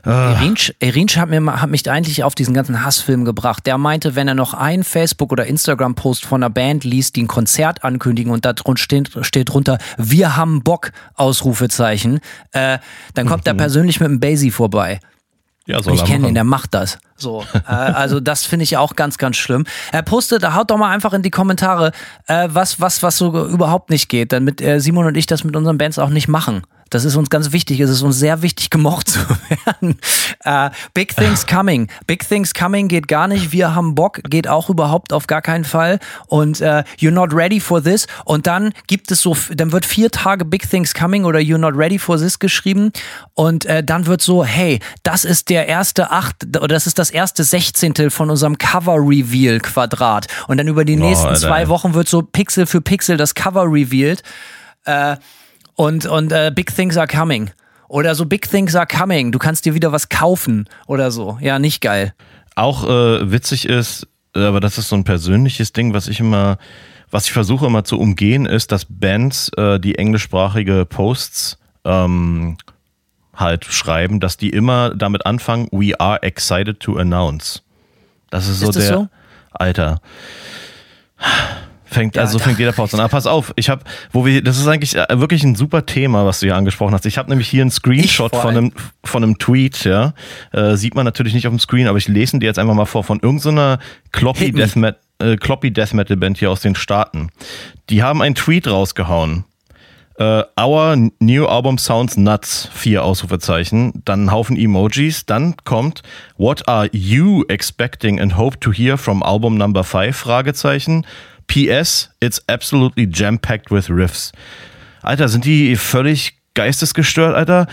Erinsch, Erinsch hat, mir, hat mich eigentlich auf diesen ganzen Hassfilm gebracht. Der meinte, wenn er noch einen Facebook- oder Instagram-Post von einer Band liest, die ein Konzert ankündigen und da drun- steht, steht drunter, wir haben Bock, Ausrufezeichen, äh, dann kommt er persönlich mit einem Basie vorbei. Ja, Ich kenne ihn, der macht das. So, äh, also das finde ich auch ganz, ganz schlimm. Er postet, haut doch mal einfach in die Kommentare, äh, was, was, was so überhaupt nicht geht, damit äh, Simon und ich das mit unseren Bands auch nicht machen. Das ist uns ganz wichtig. Es ist uns sehr wichtig, gemocht zu werden. Äh, Big Things Coming. Big Things Coming geht gar nicht. Wir haben Bock. Geht auch überhaupt auf gar keinen Fall. Und äh, You're not ready for this. Und dann gibt es so, dann wird vier Tage Big Things Coming oder You're not ready for this geschrieben. Und äh, dann wird so, hey, das ist der erste acht, oder das ist das erste Sechzehntel von unserem Cover-Reveal-Quadrat. Und dann über die nächsten Alter, zwei. Wochen wird so Pixel für Pixel das Cover revealed. Äh, und und äh, Big Things are coming. Oder so Big Things are coming. Du kannst dir wieder was kaufen oder so. Ja, nicht geil. Auch äh, witzig ist, äh, aber das ist so ein persönliches Ding, was ich immer, was ich versuche immer zu umgehen, ist, dass Bands, äh, die englischsprachige Posts ähm, halt schreiben, dass die immer damit anfangen, we are excited to announce. Das ist so Ist das der so? Alter. Fängt, Ja, also fängt jeder Pause an. Aber pass auf, ich habe, wo wir, das ist eigentlich äh, wirklich ein super Thema, was du hier angesprochen hast. Ich habe nämlich hier einen Screenshot von einem, von einem Tweet, ja. Äh, sieht man natürlich nicht auf dem Screen, aber ich lese ihn dir jetzt einfach mal vor, von irgendeiner Kloppy. Death, Met, äh, Kloppy Death Metal Band hier aus den Staaten. Die haben einen Tweet rausgehauen. Äh, our new album sounds nuts. Vier Ausrufezeichen. Dann ein Haufen Emojis. Dann kommt What are you expecting and hope to hear from album number five? Fragezeichen. PS, it's absolutely jam-packed with riffs. Alter, sind die völlig geistesgestört, Alter?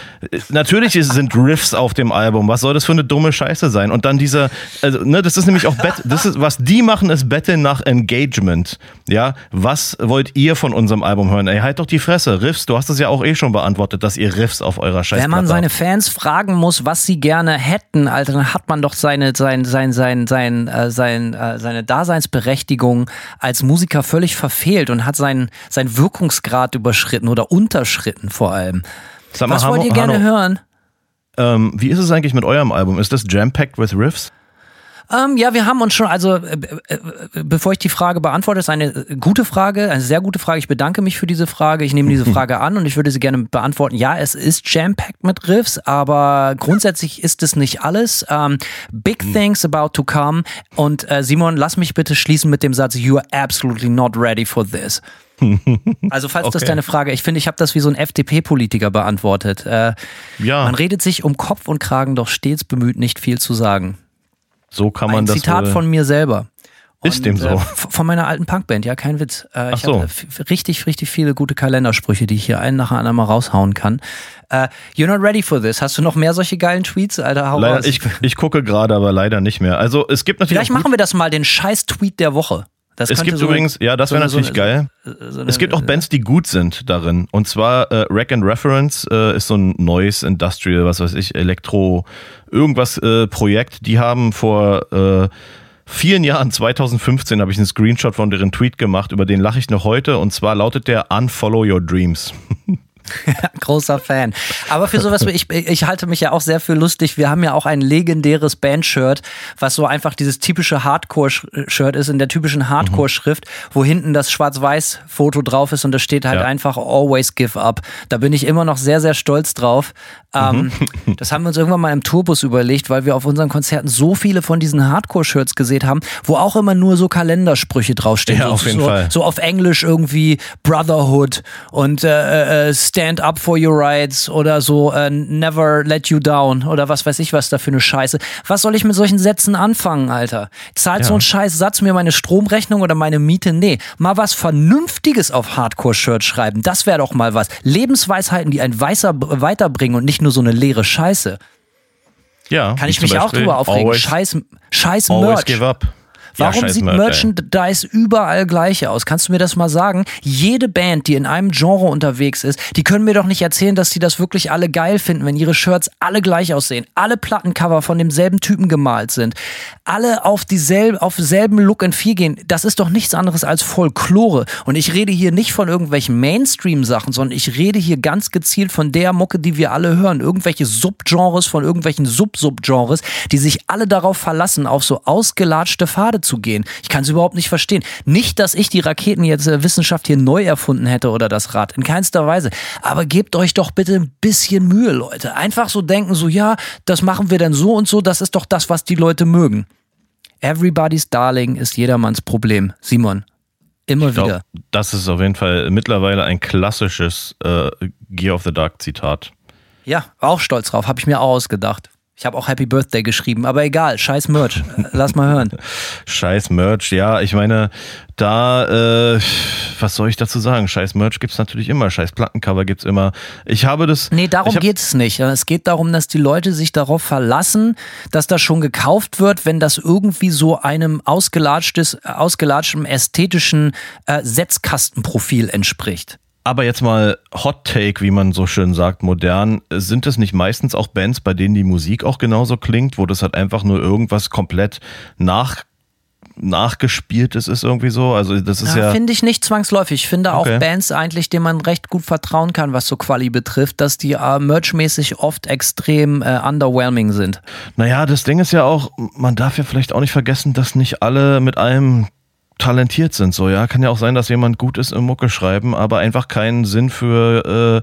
Natürlich sind Riffs auf dem Album. Was soll das für eine dumme Scheiße sein? Und dann dieser, also, ne, das ist nämlich auch Bet das ist, was die machen, ist Betteln nach Engagement. Ja, was wollt ihr von unserem Album hören? Ey, halt doch die Fresse. Riffs, du hast es ja auch eh schon beantwortet, dass ihr Riffs auf eurer Scheiße Wenn man seine Fans fragen muss, was sie gerne hätten, Alter, dann hat man doch seine, sein, sein, sein, sein, äh, sein, äh, seine Daseinsberechtigung als Musiker völlig verfehlt und hat seinen, seinen Wirkungsgrad überschritten oder unterschritten vor allem. Sag mal, Was wollt ihr gerne Hanno, hören? Ähm, wie ist es eigentlich mit eurem Album? Ist das jam-packed with Riffs? Ähm, ja, wir haben uns schon, also äh, äh, äh, bevor ich die Frage beantworte, ist eine äh, gute Frage, eine sehr gute Frage. Ich bedanke mich für diese Frage. Ich nehme diese Frage an und ich würde sie gerne beantworten. Ja, es ist jam-packed mit Riffs, aber grundsätzlich ist es nicht alles. Ähm, big things about to come. Und äh, Simon, lass mich bitte schließen mit dem Satz, you are absolutely not ready for this. Also falls das Okay. deine Frage, ich finde, ich habe das wie so ein FDP-Politiker beantwortet. Äh, Ja, man redet sich um Kopf und Kragen doch stets bemüht, nicht viel zu sagen. so kann man Ein das Zitat wohl. von mir selber. Ist dem so? Äh, von meiner alten Punkband, ja, kein Witz. Äh, Ach ich so. habe f- richtig, richtig viele gute Kalendersprüche, die ich hier einen nach anderen mal raushauen kann. Äh, you're not ready for this. Hast du noch mehr solche geilen Tweets? Alter, hau Leider, ich, ich gucke gerade, aber leider nicht mehr. Also es gibt natürlich Vielleicht machen wir das mal, den scheiß Tweet der Woche. Das Es gibt so übrigens, ja, das so wäre so natürlich eine- geil. so Es gibt auch Bands, die gut sind darin. Und zwar äh, Rack and Reference äh, ist so ein neues Industrial, was weiß ich, Elektro, irgendwas äh, Projekt. Die haben vor äh, vielen Jahren, 2015, habe ich einen Screenshot von deren Tweet gemacht, über den lache ich noch heute. Und zwar lautet der Unfollow Your Dreams. Großer Fan. Aber für sowas, ich, ich halte mich ja auch sehr für lustig. Wir haben ja auch ein legendäres Bandshirt, was so einfach dieses typische Hardcore-Shirt ist, in der typischen Hardcore-Schrift, wo hinten das Schwarz-Weiß-Foto drauf ist und da steht halt Ja. einfach Always Give Up. Da bin ich immer noch sehr, sehr stolz drauf. Ähm, das haben wir uns irgendwann mal im Tourbus überlegt, weil wir auf unseren Konzerten so viele von diesen Hardcore-Shirts gesehen haben, wo auch immer nur so Kalendersprüche draufstehen. Ja, so, auf jeden so, Fall. so auf Englisch irgendwie Brotherhood und äh, äh, Stand Up for Your Rights oder so äh, Never Let You Down oder was weiß ich was da für eine Scheiße. Was soll ich mit solchen Sätzen anfangen, Alter? Zahlt so Ja. ein scheiß Satz mir meine Stromrechnung oder meine Miete? Nee, mal was Vernünftiges auf Hardcore-Shirt schreiben, das wäre doch mal was. Lebensweisheiten, die einen weißer, weiterbringen und nicht nur so eine leere Scheiße. Ja. Kann ich mich auch Beispiel drüber aufregen. Always, scheiß scheiß always Merch. give up. Warum ja, sieht Merch, ey. Merchandise überall gleich aus? Kannst du mir das mal sagen? Jede Band, die in einem Genre unterwegs ist, die können mir doch nicht erzählen, dass die das wirklich alle geil finden, wenn ihre Shirts alle gleich aussehen, alle Plattencover von demselben Typen gemalt sind, alle auf dieselbe, auf selben Look and Feel gehen. Das ist doch nichts anderes als Folklore. Und ich rede hier nicht von irgendwelchen Mainstream-Sachen, sondern ich rede hier ganz gezielt von der Mucke, die wir alle hören. Irgendwelche Subgenres von irgendwelchen Sub-Subgenres, die sich alle darauf verlassen, auf so ausgelatschte Pfade zu gehen. Ich kann es überhaupt nicht verstehen. Nicht, dass ich die Raketen jetzt äh, Wissenschaft hier neu erfunden hätte oder das Rad. In keinster Weise. Aber gebt euch doch bitte ein bisschen Mühe, Leute. Einfach so denken, so ja, das machen wir dann so und so. Das ist doch das, was die Leute mögen. Everybody's Darling ist jedermanns Problem. Simon, immer glaub, wieder. das ist auf jeden Fall mittlerweile ein klassisches äh, Gear of the Dark Zitat. Ja, auch stolz drauf. Habe ich mir auch ausgedacht. Ich habe auch Happy Birthday geschrieben, aber egal, scheiß Merch. Lass mal hören. Scheiß Merch, ja, ich meine, da, äh, was soll ich dazu sagen? Scheiß Merch gibt's natürlich immer, scheiß Plattencover gibt's immer. Ich habe das. Nee, darum hab, geht es nicht. Es geht darum, dass die Leute sich darauf verlassen, dass das schon gekauft wird, wenn das irgendwie so einem ausgelatschtes, ausgelatschtem ästhetischen äh, Setzkastenprofil entspricht. Aber jetzt mal Hot Take, wie man so schön sagt, modern. Sind es nicht meistens auch Bands, bei denen die Musik auch genauso klingt, wo das halt einfach nur irgendwas komplett nach, nachgespieltes ist irgendwie so? Also das ist Ja, ja. Finde ich nicht zwangsläufig. Ich finde Okay. auch Bands eigentlich, denen man recht gut vertrauen kann, was so Quali betrifft, dass die äh, merchmäßig oft extrem äh, underwhelming sind. Naja, das Ding ist ja auch, man darf ja vielleicht auch nicht vergessen, dass nicht alle mit allem talentiert sind. So, ja, kann ja auch sein, dass jemand gut ist im Mucke schreiben, aber einfach keinen Sinn für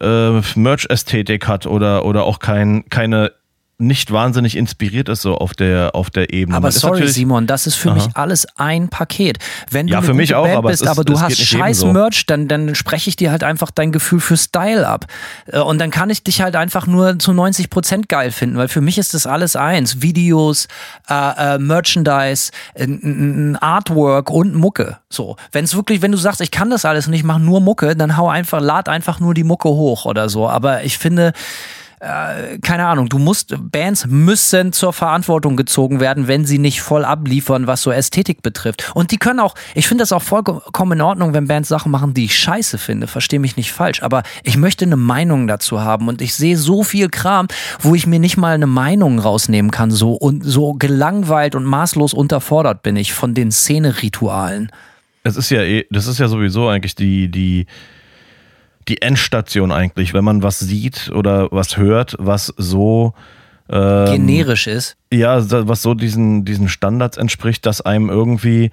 äh, äh, Merch-Ästhetik hat oder, oder auch kein, keine nicht wahnsinnig inspiriert ist so auf der auf der Ebene. Aber ist sorry, Simon, das ist für Aha. mich alles ein Paket. Wenn du Ja, für mich auch, Band aber bist, ist- aber du hast scheiß so. Merch, dann, dann spreche ich dir halt einfach dein Gefühl für Style ab. Äh, Und dann kann ich dich halt einfach nur zu 90 Prozent geil finden, weil für mich ist das alles eins. Videos, äh, äh, Merchandise, ein Artwork und Mucke. So, wenn es wirklich, wenn du sagst, ich kann das alles und ich mache nur Mucke, dann hau einfach, lad einfach nur die Mucke hoch oder so. Aber ich finde, keine Ahnung, du musst, Bands müssen zur Verantwortung gezogen werden, wenn sie nicht voll abliefern, was so Ästhetik betrifft. Und die können auch, ich finde das auch vollkommen in Ordnung, wenn Bands Sachen machen, die ich scheiße finde, verstehe mich nicht falsch, aber ich möchte eine Meinung dazu haben und ich sehe so viel Kram, wo ich mir nicht mal eine Meinung rausnehmen kann, so und so gelangweilt und maßlos unterfordert bin ich von den Szeneritualen. Es ist ja eh, das ist ja sowieso eigentlich die, die, die Endstation eigentlich, wenn man was sieht oder was hört, was so ähm, Generisch ist. ja, was so diesen, diesen Standards entspricht, dass einem irgendwie,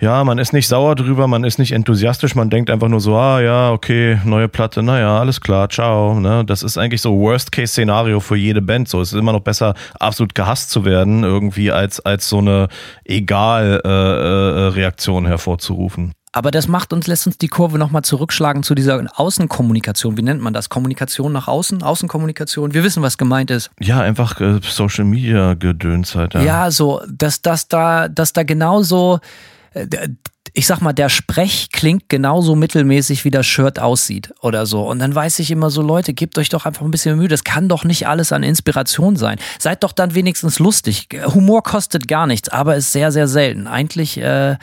ja, man ist nicht sauer drüber, man ist nicht enthusiastisch, man denkt einfach nur so, ah ja, okay, neue Platte, naja, alles klar, ciao. Ne? Das ist eigentlich so Worst-Case-Szenario für jede Band. So, es ist immer noch besser, absolut gehasst zu werden, irgendwie, als, als so eine Egal-Reaktion hervorzurufen. Aber das macht uns, lässt uns die Kurve nochmal zurückschlagen zu dieser Außenkommunikation. Wie nennt man das? Kommunikation nach außen? Außenkommunikation? Wir wissen, was gemeint ist. Ja, einfach äh, Social Media Gedöns halt. Ja, so, dass, dass da, dass da genauso, ich sag mal, der Sprech klingt genauso mittelmäßig, wie das Shirt aussieht oder so. Und dann weiß ich immer so, Leute, gebt euch doch einfach ein bisschen Mühe. Das kann doch nicht alles an Inspiration sein. Seid doch dann wenigstens lustig. Humor kostet gar nichts, aber ist sehr, sehr selten. Eigentlich äh,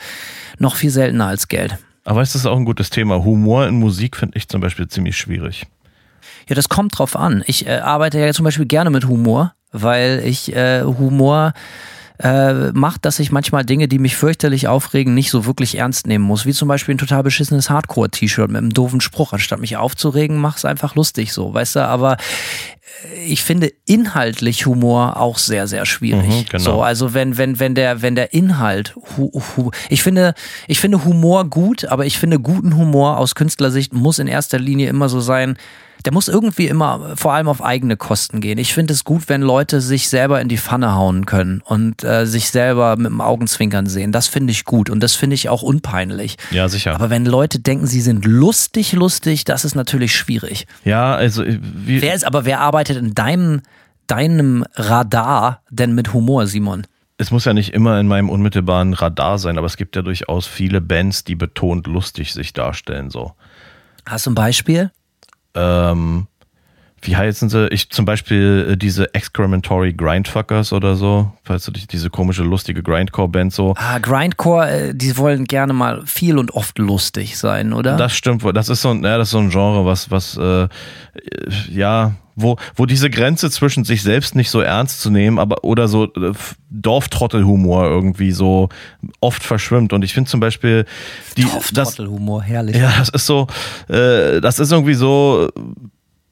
noch viel seltener als Geld. Aber es ist auch ein gutes Thema. Humor in Musik finde ich zum Beispiel ziemlich schwierig. Ja, das kommt drauf an. Ich äh, arbeite ja zum Beispiel gerne mit Humor, weil ich äh, Humor äh, macht, dass ich manchmal Dinge, die mich fürchterlich aufregen, nicht so wirklich ernst nehmen muss. Wie zum Beispiel ein total beschissenes Hardcore-T-Shirt mit einem doofen Spruch. Anstatt mich aufzuregen, mach's einfach lustig so, weißt du? Aber äh, ich finde inhaltlich Humor auch sehr, sehr schwierig. Mhm, genau. So, also wenn, wenn, wenn der, wenn der Inhalt, hu, hu, ich finde, ich finde Humor gut, aber ich finde guten Humor aus Künstlersicht muss in erster Linie immer so sein, der muss irgendwie immer vor allem auf eigene Kosten gehen. Ich finde es gut, wenn Leute sich selber in die Pfanne hauen können und äh, sich selber mit dem Augenzwinkern sehen. Das finde ich gut und das finde ich auch unpeinlich. Ja, sicher. Aber wenn Leute denken, sie sind lustig, lustig, das ist natürlich schwierig. ja, also äh, wie, Wer ist aber, wer arbeitet in deinem, deinem Radar denn mit Humor, Simon? es muss ja nicht immer in meinem unmittelbaren Radar sein, aber es gibt ja durchaus viele Bands, die betont lustig sich darstellen. So. Hast du ein Beispiel? Ähm, wie heißen sie? Ich zum Beispiel äh, diese Excrementory Grindfuckers oder so, falls du dich diese komische lustige Grindcore-Band so. Ah, Grindcore, äh, die wollen gerne mal viel und oft lustig sein, oder? Das stimmt, das ist so ein, ja, das ist so ein Genre, was, was, äh, äh, ja, wo, wo diese Grenze zwischen sich selbst nicht so ernst zu nehmen, aber oder so äh, Dorftrottelhumor irgendwie so oft verschwimmt. Und ich finde zum Beispiel die, das, Trottelhumor, herrlich. ja, das ist so, äh, das ist irgendwie so,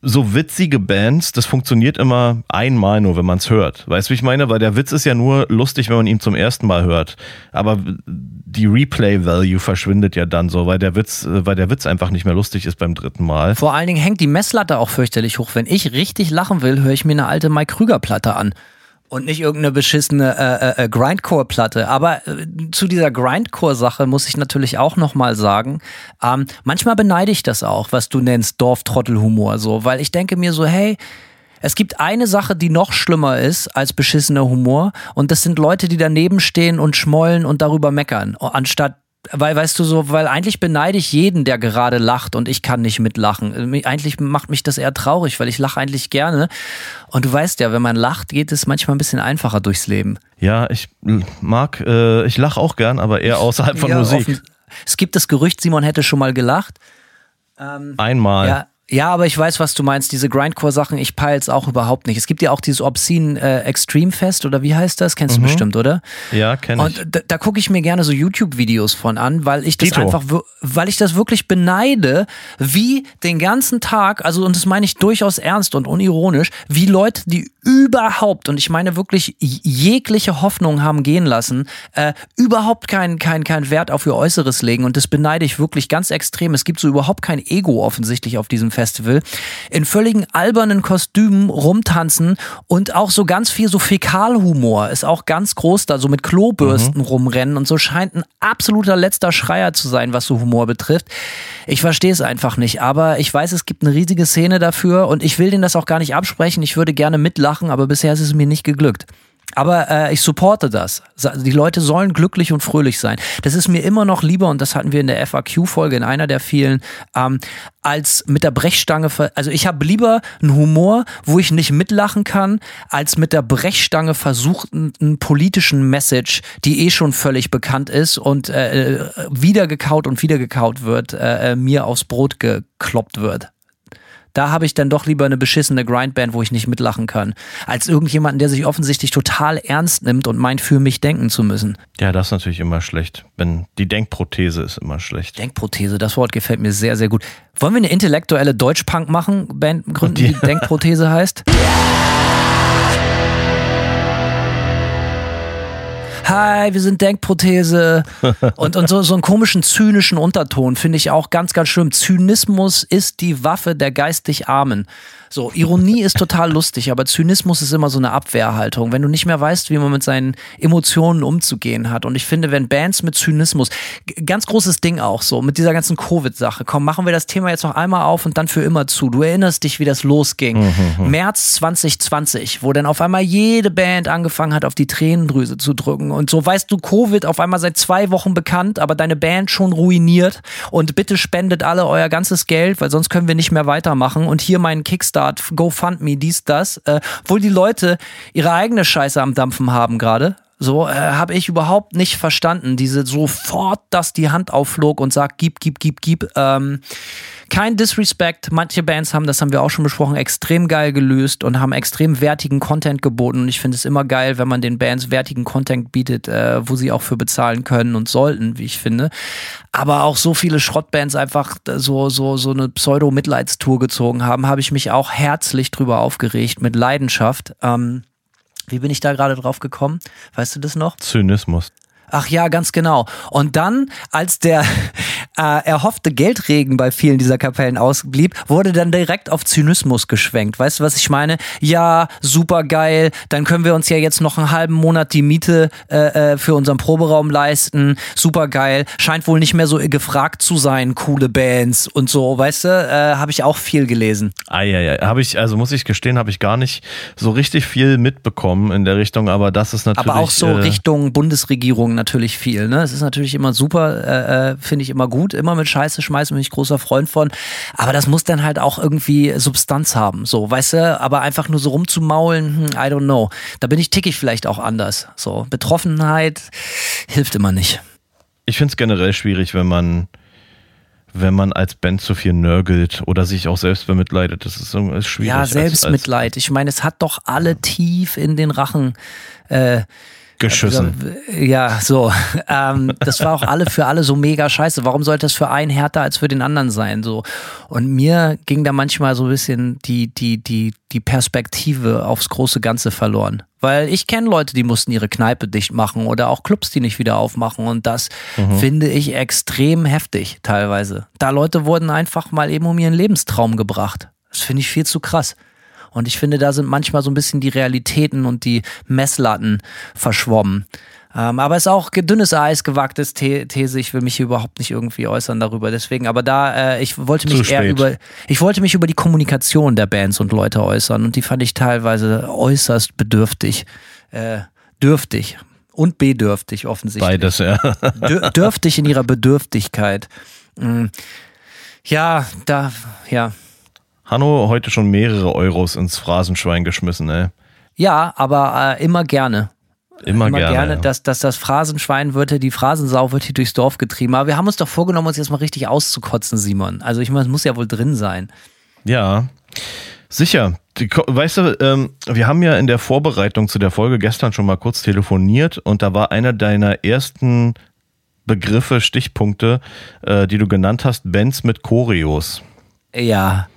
so witzige Bands, das funktioniert immer einmal nur, wenn man es hört. Weißt du, wie ich meine? Weil der Witz ist ja nur lustig, wenn man ihn zum ersten Mal hört. Aber die Replay-Value verschwindet ja dann so, weil der Witz, weil der Witz einfach nicht mehr lustig ist beim dritten Mal. Vor allen Dingen hängt die Messlatte auch fürchterlich hoch. Wenn ich richtig lachen will, höre ich mir eine alte Mike Krüger-Platte an. Und nicht irgendeine beschissene äh, äh, Grindcore-Platte. Aber äh, zu dieser Grindcore-Sache muss ich natürlich auch nochmal sagen, ähm, manchmal beneide ich das auch, was du nennst Dorftrottelhumor. So, weil ich denke mir so, hey, es gibt eine Sache, die noch schlimmer ist als beschissener Humor. Und das sind Leute, die daneben stehen und schmollen und darüber meckern. Anstatt weil, weißt du so, weil eigentlich beneide ich jeden, der gerade lacht und ich kann nicht mitlachen. Eigentlich macht mich das eher traurig, weil ich lache eigentlich gerne. Und du weißt ja, wenn man lacht, geht es manchmal ein bisschen einfacher durchs Leben. Ja, ich mag, äh, ich lache auch gern, aber eher außerhalb von Ja, Musik. offen- Es gibt das Gerücht, Simon hätte schon mal gelacht. Einmal. Ja, ja, aber ich weiß, was du meinst. Diese Grindcore-Sachen, ich peil's auch überhaupt nicht. Es gibt ja auch dieses Obscene äh, Extreme Fest oder wie heißt das? Kennst du bestimmt, oder? Ja, kenne ich. Und da, da gucke ich mir gerne so YouTube-Videos von an, weil ich das Dito. einfach, weil ich das wirklich beneide, wie den ganzen Tag, also und das meine ich durchaus ernst und unironisch, wie Leute, die überhaupt, und ich meine wirklich jegliche Hoffnung haben gehen lassen, äh, überhaupt keinen kein, kein Wert auf ihr Äußeres legen. Und das beneide ich wirklich ganz extrem. Es gibt so überhaupt kein Ego offensichtlich auf diesem Festival. In völligen albernen Kostümen rumtanzen und auch so ganz viel so Fäkalhumor ist auch ganz groß da, so mit Klobürsten mhm. rumrennen und so scheint ein absoluter letzter Schreier zu sein, was so Humor betrifft. Ich verstehe es einfach nicht, aber ich weiß, es gibt eine riesige Szene dafür und ich will denen das auch gar nicht absprechen. Ich würde gerne mitlachen, aber bisher ist es mir nicht geglückt. Aber äh, ich supporte das. Die Leute sollen glücklich und fröhlich sein. Das ist mir immer noch lieber, und das hatten wir in der FAQ-Folge, in einer der vielen, ähm, als mit der Brechstange. Also ich habe lieber einen Humor, wo ich nicht mitlachen kann, als mit der Brechstange versuchten politischen Message, die eh schon völlig bekannt ist und äh, äh wieder gekaut und wieder gekaut wird, äh, äh, mir aufs Brot gekloppt wird. Da habe ich dann doch lieber eine beschissene Grindband, wo ich nicht mitlachen kann, als irgendjemanden, der sich offensichtlich total ernst nimmt und meint, für mich denken zu müssen. Ja, das ist natürlich immer schlecht. Wenn die Denkprothese ist immer schlecht. Denkprothese, das Wort gefällt mir sehr, sehr gut. Wollen wir eine intellektuelle Deutschpunk machen, Band gründen, die, die Denkprothese heißt? Hi, wir sind Denkprothese und, und so, so einen komischen zynischen Unterton finde ich auch ganz, ganz schlimm. Zynismus ist die Waffe der geistig Armen. So, Ironie ist total lustig, aber Zynismus ist immer so eine Abwehrhaltung, wenn du nicht mehr weißt, wie man mit seinen Emotionen umzugehen hat. Und ich finde, wenn Bands mit Zynismus, ganz großes Ding auch so, mit dieser ganzen Covid-Sache, komm, machen wir das Thema jetzt noch einmal auf und dann für immer zu. Du erinnerst dich, wie das losging. Mhm. mhm. März 2020, wo dann auf einmal jede Band angefangen hat, auf die Tränendrüse zu drücken. Und so weißt du, Covid auf einmal seit zwei Wochen bekannt, aber deine Band schon ruiniert. Und bitte spendet alle euer ganzes Geld, weil sonst können wir nicht mehr weitermachen. Und hier meinen Kickstarter Kickstart, GoFundMe, dies, das, äh, obwohl die Leute ihre eigene Scheiße am Dampfen haben gerade. So äh, habe ich überhaupt nicht verstanden. Diese sofort, dass die Hand aufflog und sagt, gib, gib, gib, gib. Ähm, kein Disrespect. Manche Bands haben, das haben wir auch schon besprochen, extrem geil gelöst und haben extrem wertigen Content geboten. Und ich finde es immer geil, wenn man den Bands wertigen Content bietet, äh, wo sie auch für bezahlen können und sollten, wie ich finde. Aber auch so viele Schrottbands einfach so, so, so eine Pseudo-Mitleidstour gezogen haben, habe ich mich auch herzlich drüber aufgeregt, mit Leidenschaft. Ähm, wie bin ich da gerade drauf gekommen? Weißt du das noch? Zynismus. Ach ja, ganz genau. Und dann, als der äh, erhoffte Geldregen bei vielen dieser Kapellen ausblieb, wurde dann direkt auf Zynismus geschwenkt. Weißt du, was ich meine? Ja, super geil. Dann können wir uns ja jetzt noch einen halben Monat die Miete äh, äh für unseren Proberaum leisten. Super geil. Scheint wohl nicht mehr so gefragt zu sein. Coole Bands und so. Weißt du, äh, habe ich auch viel gelesen. Ah ja, ja. Habe ich, also muss ich gestehen, habe ich gar nicht so richtig viel mitbekommen in der Richtung. Aber das ist natürlich. Aber auch so äh, Richtung Bundesregierung natürlich viel. Ne? Es ist natürlich immer super, äh, äh, finde ich immer gut. Immer mit Scheiße schmeißen, bin ich großer Freund von. Aber das muss dann halt auch irgendwie Substanz haben. So, weißt du, aber einfach nur so rumzumaulen, hm, I don't know. Da bin ich tickig vielleicht auch anders. So, Betroffenheit hilft immer nicht. Ich finde es generell schwierig, wenn man wenn man als Band zu viel nörgelt oder sich auch selbst bemitleidet. Das ist, ist schwierig. Ja, Selbstmitleid. ich meine, es hat doch alle tief in den Rachen äh, Geschissen. Also, ja, so. Ähm, das war auch alle für alle so mega scheiße. Warum sollte es für einen härter als für den anderen sein? So. Und mir ging da manchmal so ein bisschen die, die, die, die Perspektive aufs große Ganze verloren. Weil ich kenne Leute, die mussten ihre Kneipe dicht machen oder auch Clubs, die nicht wieder aufmachen. Und das mhm. finde ich extrem heftig teilweise. Da Leute wurden einfach mal eben um ihren Lebenstraum gebracht. Das finde ich viel zu krass. Und ich finde, da sind manchmal so ein bisschen die Realitäten und die Messlatten verschwommen. Ähm, aber es ist auch dünnes Eis, gewagtes These. Ich will mich hier überhaupt nicht irgendwie äußern darüber. Deswegen, aber da, äh, ich wollte mich eher über, ich wollte mich über die Kommunikation der Bands und Leute äußern. Und die fand ich teilweise äußerst bedürftig. Äh, dürftig. Und bedürftig offensichtlich. Beides, ja. dürftig in ihrer Bedürftigkeit. Mm. Ja, da, ja. Hanno heute schon mehrere Euros ins Phrasenschwein geschmissen, ey. Ja, aber äh, immer gerne. Immer, immer gerne, gerne ja. dass, dass das Phrasenschwein wird, die Phrasensau wird hier durchs Dorf getrieben. Aber wir haben uns doch vorgenommen, uns jetzt mal richtig auszukotzen, Simon. Also ich meine, es muss ja wohl drin sein. Ja, sicher. Weißt du, ähm, wir haben ja in der Vorbereitung zu der Folge gestern schon mal kurz telefoniert und da war einer deiner ersten Begriffe, Stichpunkte, äh, die du genannt hast, Bands mit Choreos. Ja.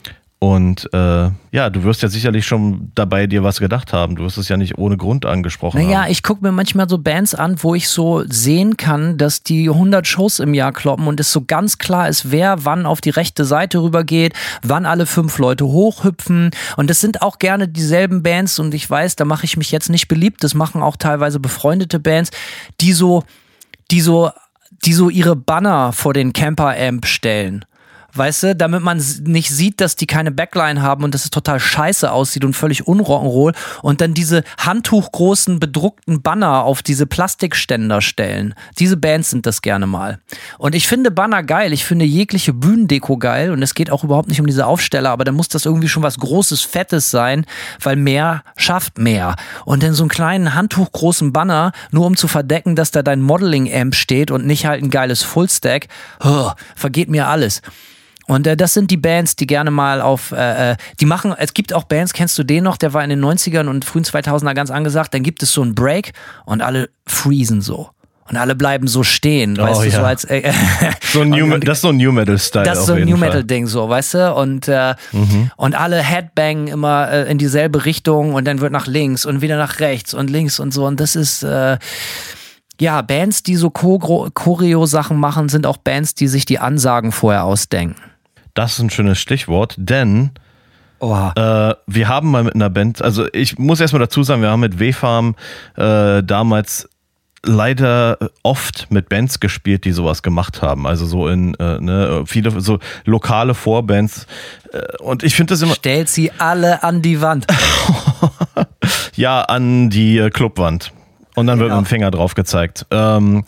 Und äh, ja, du wirst ja sicherlich schon dabei dir was gedacht haben. Du wirst es ja nicht ohne Grund angesprochen Naja, haben. ich gucke mir manchmal so Bands an, wo ich so sehen kann, dass die 100 Shows im Jahr kloppen und es so ganz klar ist, wer wann auf die rechte Seite rübergeht, wann alle fünf Leute hochhüpfen. Und das sind auch gerne dieselben Bands und ich weiß, da mache ich mich jetzt nicht beliebt. Das machen auch teilweise befreundete Bands, die so, die so, die so ihre Banner vor den Camper-Amp stellen. Weißt du, damit man nicht sieht, dass die keine Backline haben und dass es total scheiße aussieht und völlig unrock'n'roll und dann diese handtuchgroßen bedruckten Banner auf diese Plastikständer stellen. Diese Bands sind das gerne mal. Und ich finde Banner geil, ich finde jegliche Bühnendeko geil und es geht auch überhaupt nicht um diese Aufsteller, aber da muss das irgendwie schon was Großes, Fettes sein, weil mehr schafft mehr. Und in so einem kleinen handtuchgroßen Banner, nur um zu verdecken, dass da dein Modeling-Amp steht und nicht halt ein geiles Fullstack, oh, vergeht mir alles. Und äh, das sind die Bands, die gerne mal auf, äh, äh, die machen, es gibt auch Bands, kennst du den noch, der war in den 90ern und frühen 2000er ganz angesagt, dann gibt es so einen Break und alle freezen so. Und alle bleiben so stehen, weißt du, ja. so als, äh, So ein New, das ist so ein New Metal-Style. das ist so ein New Fall. Metal Ding so, weißt du? Und äh, und alle Headbangen immer äh, in dieselbe Richtung und dann wird nach links und wieder nach rechts und links und so und das ist äh, ja, Bands, die so Choreo- Choreo-Sachen machen, sind auch Bands, die sich die Ansagen vorher ausdenken. Das ist ein schönes Stichwort, denn Oha. Äh, wir haben mal mit einer Band, also ich muss erstmal dazu sagen, wir haben mit W-Farm äh, damals leider oft mit Bands gespielt, die sowas gemacht haben. Also so in äh, ne, viele so lokale Vorbands. Äh, und ich finde das immer Stellt sie alle an die Wand. ja an die äh, Clubwand. Und dann wird Genau. mit dem Finger drauf gezeigt. Ähm,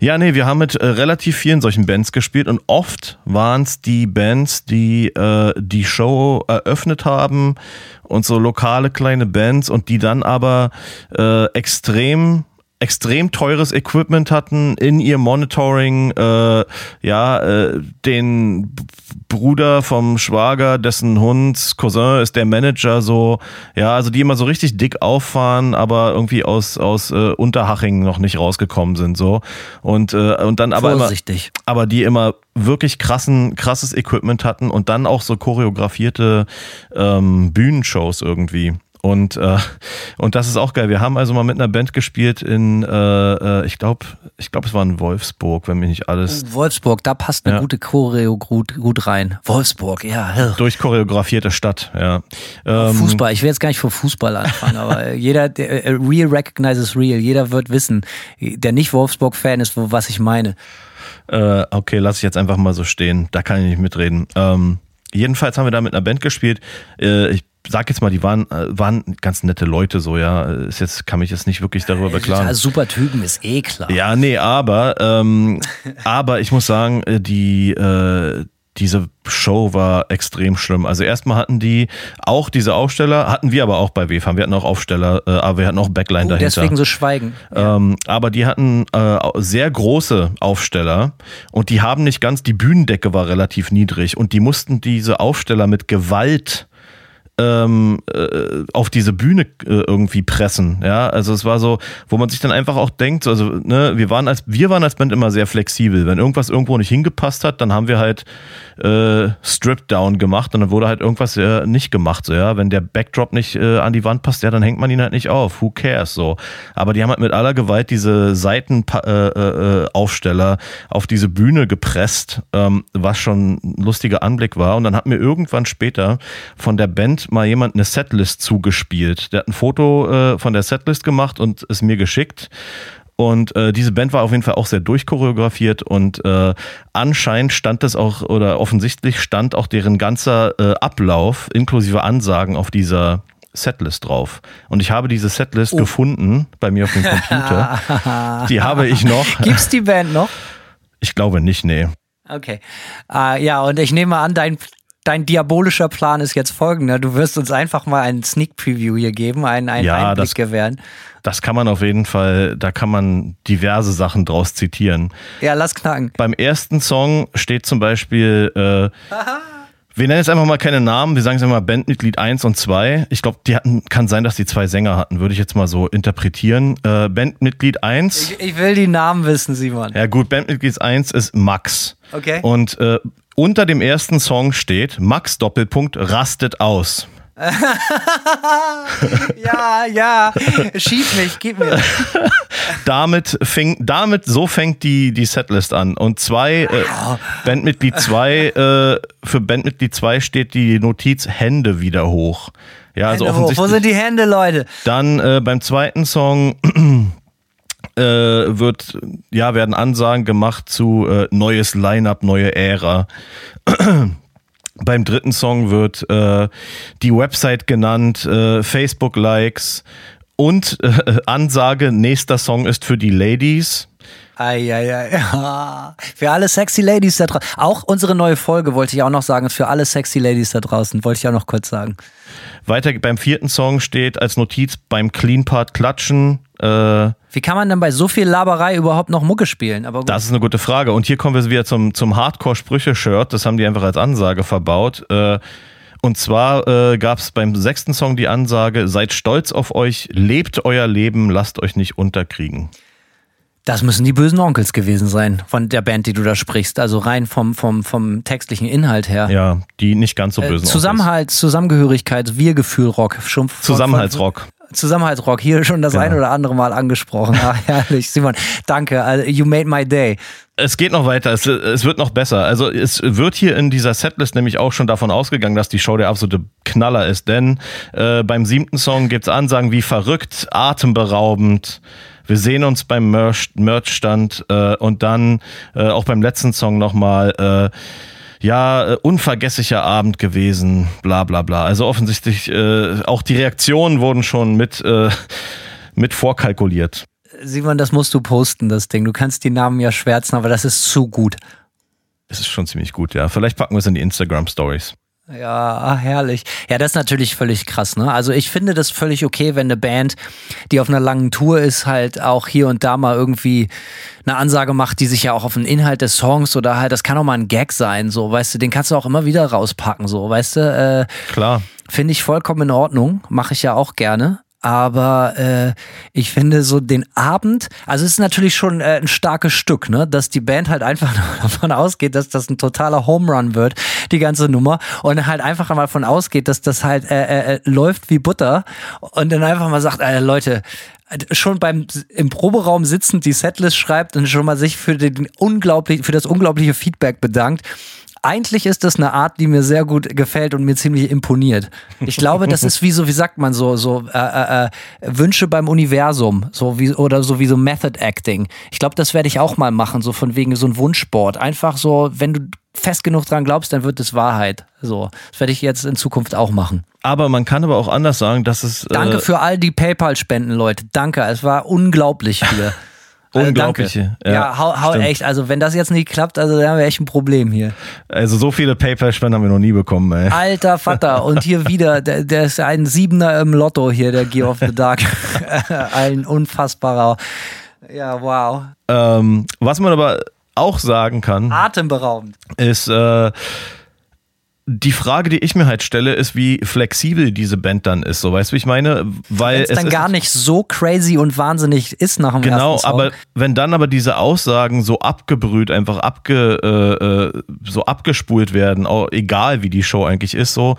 ja, nee, wir haben mit äh, relativ vielen solchen Bands gespielt und oft waren es die Bands, die äh, die Show eröffnet haben und so lokale kleine Bands und die dann aber äh, extrem extrem teures Equipment hatten in ihr Monitoring, äh, ja, äh, den Bruder vom Schwager, dessen Hund Cousin ist der Manager, so, ja, also die immer so richtig dick auffahren, aber irgendwie aus, aus äh, Unterhaching noch nicht rausgekommen sind, so. Und, äh, und dann aber immer, Vorsichtig. aber die immer wirklich krassen, krasses Equipment hatten und dann auch so choreografierte ähm, Bühnenshows irgendwie. Und, äh, und das ist auch geil. Wir haben also mal mit einer Band gespielt in, äh, äh, ich glaube, ich glaube, es war in Wolfsburg, wenn mich nicht alles Wolfsburg, da passt eine Ja. gute Choreo gut, gut rein. Wolfsburg, ja. durchchoreografierte Stadt, ja. Ähm, Fußball, ich will jetzt gar nicht vor Fußball anfangen, aber jeder, der, äh, real recognizes real, jeder wird wissen, der nicht Wolfsburg-Fan ist, wo- was ich meine. Äh, okay, lass ich jetzt einfach mal so stehen. Da kann ich nicht mitreden. Ähm, jedenfalls haben wir da mit einer Band gespielt. Äh, ich sag jetzt mal, die waren, äh, waren ganz nette Leute, so, ja. Ist jetzt, kann mich jetzt nicht wirklich darüber beklagen. Total super Typen, ist eh klar. Ja, nee, aber, ähm, aber ich muss sagen, äh, die, äh, diese Show war extrem schlimm. Also erstmal hatten die auch diese Aufsteller, hatten wir aber auch bei WFAM. Wir hatten auch Aufsteller, äh, aber wir hatten auch Backline Oh, dahinter. deswegen so schweigen. Ähm, aber die hatten äh, sehr große Aufsteller und die haben nicht ganz, die Bühnendecke war relativ niedrig und die mussten diese Aufsteller mit Gewalt ähm, äh, auf diese Bühne äh, irgendwie pressen. Ja, also es war so, wo man sich dann einfach auch denkt, also ne, wir waren als wir waren als Band immer sehr flexibel. Wenn irgendwas irgendwo nicht hingepasst hat, dann haben wir halt äh, Strip Down gemacht und dann wurde halt irgendwas äh, nicht gemacht. So, ja, wenn der Backdrop nicht äh, an die Wand passt, ja, dann hängt man ihn halt nicht auf. Who cares? So, aber die haben halt mit aller Gewalt diese Seitenaufsteller äh, äh, Aufsteller auf diese Bühne gepresst, ähm, was schon ein lustiger Anblick war. Und dann hat mir irgendwann später von der Band mal jemand eine Setlist zugespielt. Der hat ein Foto äh, von der Setlist gemacht und es mir geschickt. Und äh, diese Band war auf jeden Fall auch sehr durchchoreografiert und äh, anscheinend stand das auch, oder offensichtlich stand auch deren ganzer äh, Ablauf inklusive Ansagen auf dieser Setlist drauf. Und ich habe diese Setlist gefunden bei mir auf dem Computer. Die habe ich noch. Gibt's die Band noch? Ich glaube nicht, nee. Okay. Äh, ja, und ich nehme an, dein, dein diabolischer Plan ist jetzt folgender. Du wirst uns einfach mal einen Sneak Preview hier geben, einen, einen Ja, Einblick das- gewähren. Das kann man auf jeden Fall, da kann man diverse Sachen draus zitieren. Ja, lass knacken. Beim ersten Song steht zum Beispiel, äh, wir nennen jetzt einfach mal keine Namen, wir sagen es immer Bandmitglied 1 und 2. Ich glaube, die hatten, kann sein, dass die zwei Sänger hatten, würde ich jetzt mal so interpretieren. Äh, Bandmitglied 1, Ich, ich will die Namen wissen, Simon. ja gut, Bandmitglied 1 ist Max. Okay. Und äh, unter dem ersten Song steht Max Doppelpunkt rastet aus. ja, ja, schieb mich, gib mir. damit fing, damit so fängt die die Setlist an und zwei äh, Bandmitglied 2 äh, für Bandmitglied 2 steht die Notiz Hände wieder hoch. Ja, also Hände hoch. offensichtlich. Wo sind die Hände, Leute? Dann äh, beim zweiten Song äh, wird ja werden Ansagen gemacht zu äh, neues Line-up, neue Ära. beim dritten Song wird äh, die Website genannt, äh, Facebook-Likes und äh, Ansage, nächster Song ist für die Ladies. Eieiei. Für alle sexy Ladies da draußen. Auch unsere neue Folge wollte ich auch noch sagen. Für alle sexy Ladies da draußen wollte ich auch noch kurz sagen. Weiter beim vierten Song steht als Notiz beim Clean Part klatschen. Äh, Wie kann man denn bei so viel Laberei überhaupt noch Mucke spielen? Aber gut. das ist eine gute Frage. Und hier kommen wir wieder zum, zum Hardcore-Sprüche-Shirt. Das haben die einfach als Ansage verbaut. Äh, und zwar äh, gab es beim sechsten Song die Ansage, seid stolz auf euch, lebt euer Leben, lasst euch nicht unterkriegen. Das müssen die bösen Onkels gewesen sein von der Band, die du da sprichst. Also rein vom, vom, vom textlichen Inhalt her. Ja, die nicht ganz so Äh, bösen Zusammenhalt, Zusammengehörigkeit, Wir-Gefühl, Rock. Schon von- Zusammenhaltsrock. Zusammenhaltsrock. Hier schon das Genau. ein oder andere Mal angesprochen. Ach, herrlich. Simon, danke. Also, you made my day. Es geht noch weiter, es, es wird noch besser. Also es wird hier in dieser Setlist nämlich auch schon davon ausgegangen, dass die Show der absolute Knaller ist. Denn äh, beim siebten Song gibt's Ansagen wie verrückt, atemberaubend. Wir sehen uns beim Merch- Merch-Stand äh, und dann äh, auch beim letzten Song nochmal, äh, ja, äh, unvergesslicher Abend gewesen, bla bla bla. Also offensichtlich, äh, auch die Reaktionen wurden schon mit, äh, mit vorkalkuliert. Simon, das musst du posten, das Ding. Du kannst die Namen ja schwärzen, aber das ist zu gut. Es ist schon ziemlich gut, ja. Vielleicht packen wir es in die Instagram-Stories. Ja, ah, herrlich. Ja, das ist natürlich völlig krass, ne? Also ich finde das völlig okay, wenn eine Band, die auf einer langen Tour ist, halt auch hier und da mal irgendwie eine Ansage macht, die sich ja auch auf den Inhalt des Songs oder halt, das kann auch mal ein Gag sein, so, weißt du, den kannst du auch immer wieder rauspacken, so, weißt du, äh, Klar. finde ich vollkommen in Ordnung, mache ich ja auch gerne. Aber äh, ich finde so den Abend, also es ist natürlich schon äh, ein starkes Stück, ne, dass die Band halt einfach davon ausgeht, dass das ein totaler Home Run wird, die ganze Nummer, und halt einfach mal davon ausgeht, dass das halt äh, äh, läuft wie Butter. Und dann einfach mal sagt, äh, Leute, schon beim im Proberaum sitzend die Setlist schreibt und schon mal sich für den unglaublich für das unglaubliche Feedback bedankt. Eigentlich ist das eine Art, die mir sehr gut gefällt und mir ziemlich imponiert. Ich glaube, das ist wie so, wie sagt man so, so äh, äh, äh, Wünsche beim Universum, so wie oder so wie so Method Acting. Ich glaube, das werde ich auch mal machen, so von wegen so ein Wunschsport. Einfach so, wenn du fest genug dran glaubst, dann wird es Wahrheit. So, das werde ich jetzt in Zukunft auch machen. Aber man kann aber auch anders sagen, dass es Danke äh, für all die PayPal-Spenden, Leute. Danke, es war unglaublich hier. Also Unglaubliche, danke. Ja, ja, hau, hau echt. Also wenn das jetzt nicht klappt, also dann haben wir echt ein Problem hier. also so viele PayPal-Spenden haben wir noch nie bekommen, ey. Alter Vater. Und hier wieder, der, der ist ein Siebener im Lotto hier, der Gear of the Dark. ein unfassbarer. Ja, wow. Ähm, was man aber auch sagen kann, Atemberaubend. ist äh, die Frage, die ich mir halt stelle, ist, wie flexibel diese Band dann ist. So, weißt du, wie ich meine? Weil Wenn es dann gar nicht so crazy und wahnsinnig ist nach dem Genau, ersten Song. aber wenn dann aber diese Aussagen so abgebrüht, einfach abge, äh, äh, so abgespult werden, auch egal wie die Show eigentlich ist, so,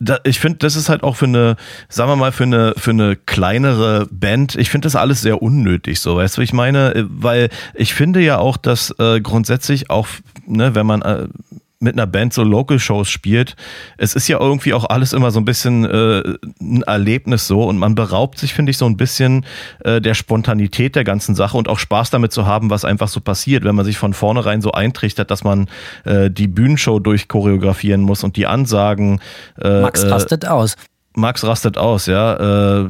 da, ich finde, das ist halt auch für eine, sagen wir mal, für eine, für eine kleinere Band, ich finde das alles sehr unnötig, so, weißt du, wie ich meine? Äh, Weil ich finde ja auch, dass äh, grundsätzlich auch, ne, wenn man äh, mit einer Band so Local-Shows spielt, es ist ja irgendwie auch alles immer so ein bisschen äh, ein Erlebnis so und man beraubt sich, finde ich, so ein bisschen äh, der Spontanität der ganzen Sache und auch Spaß damit zu haben, was einfach so passiert, wenn man sich von vornherein so eintrichtert, dass man äh, die Bühnenshow durchchoreografieren muss und die Ansagen. Äh, Max äh, rastet aus. Max rastet aus, ja.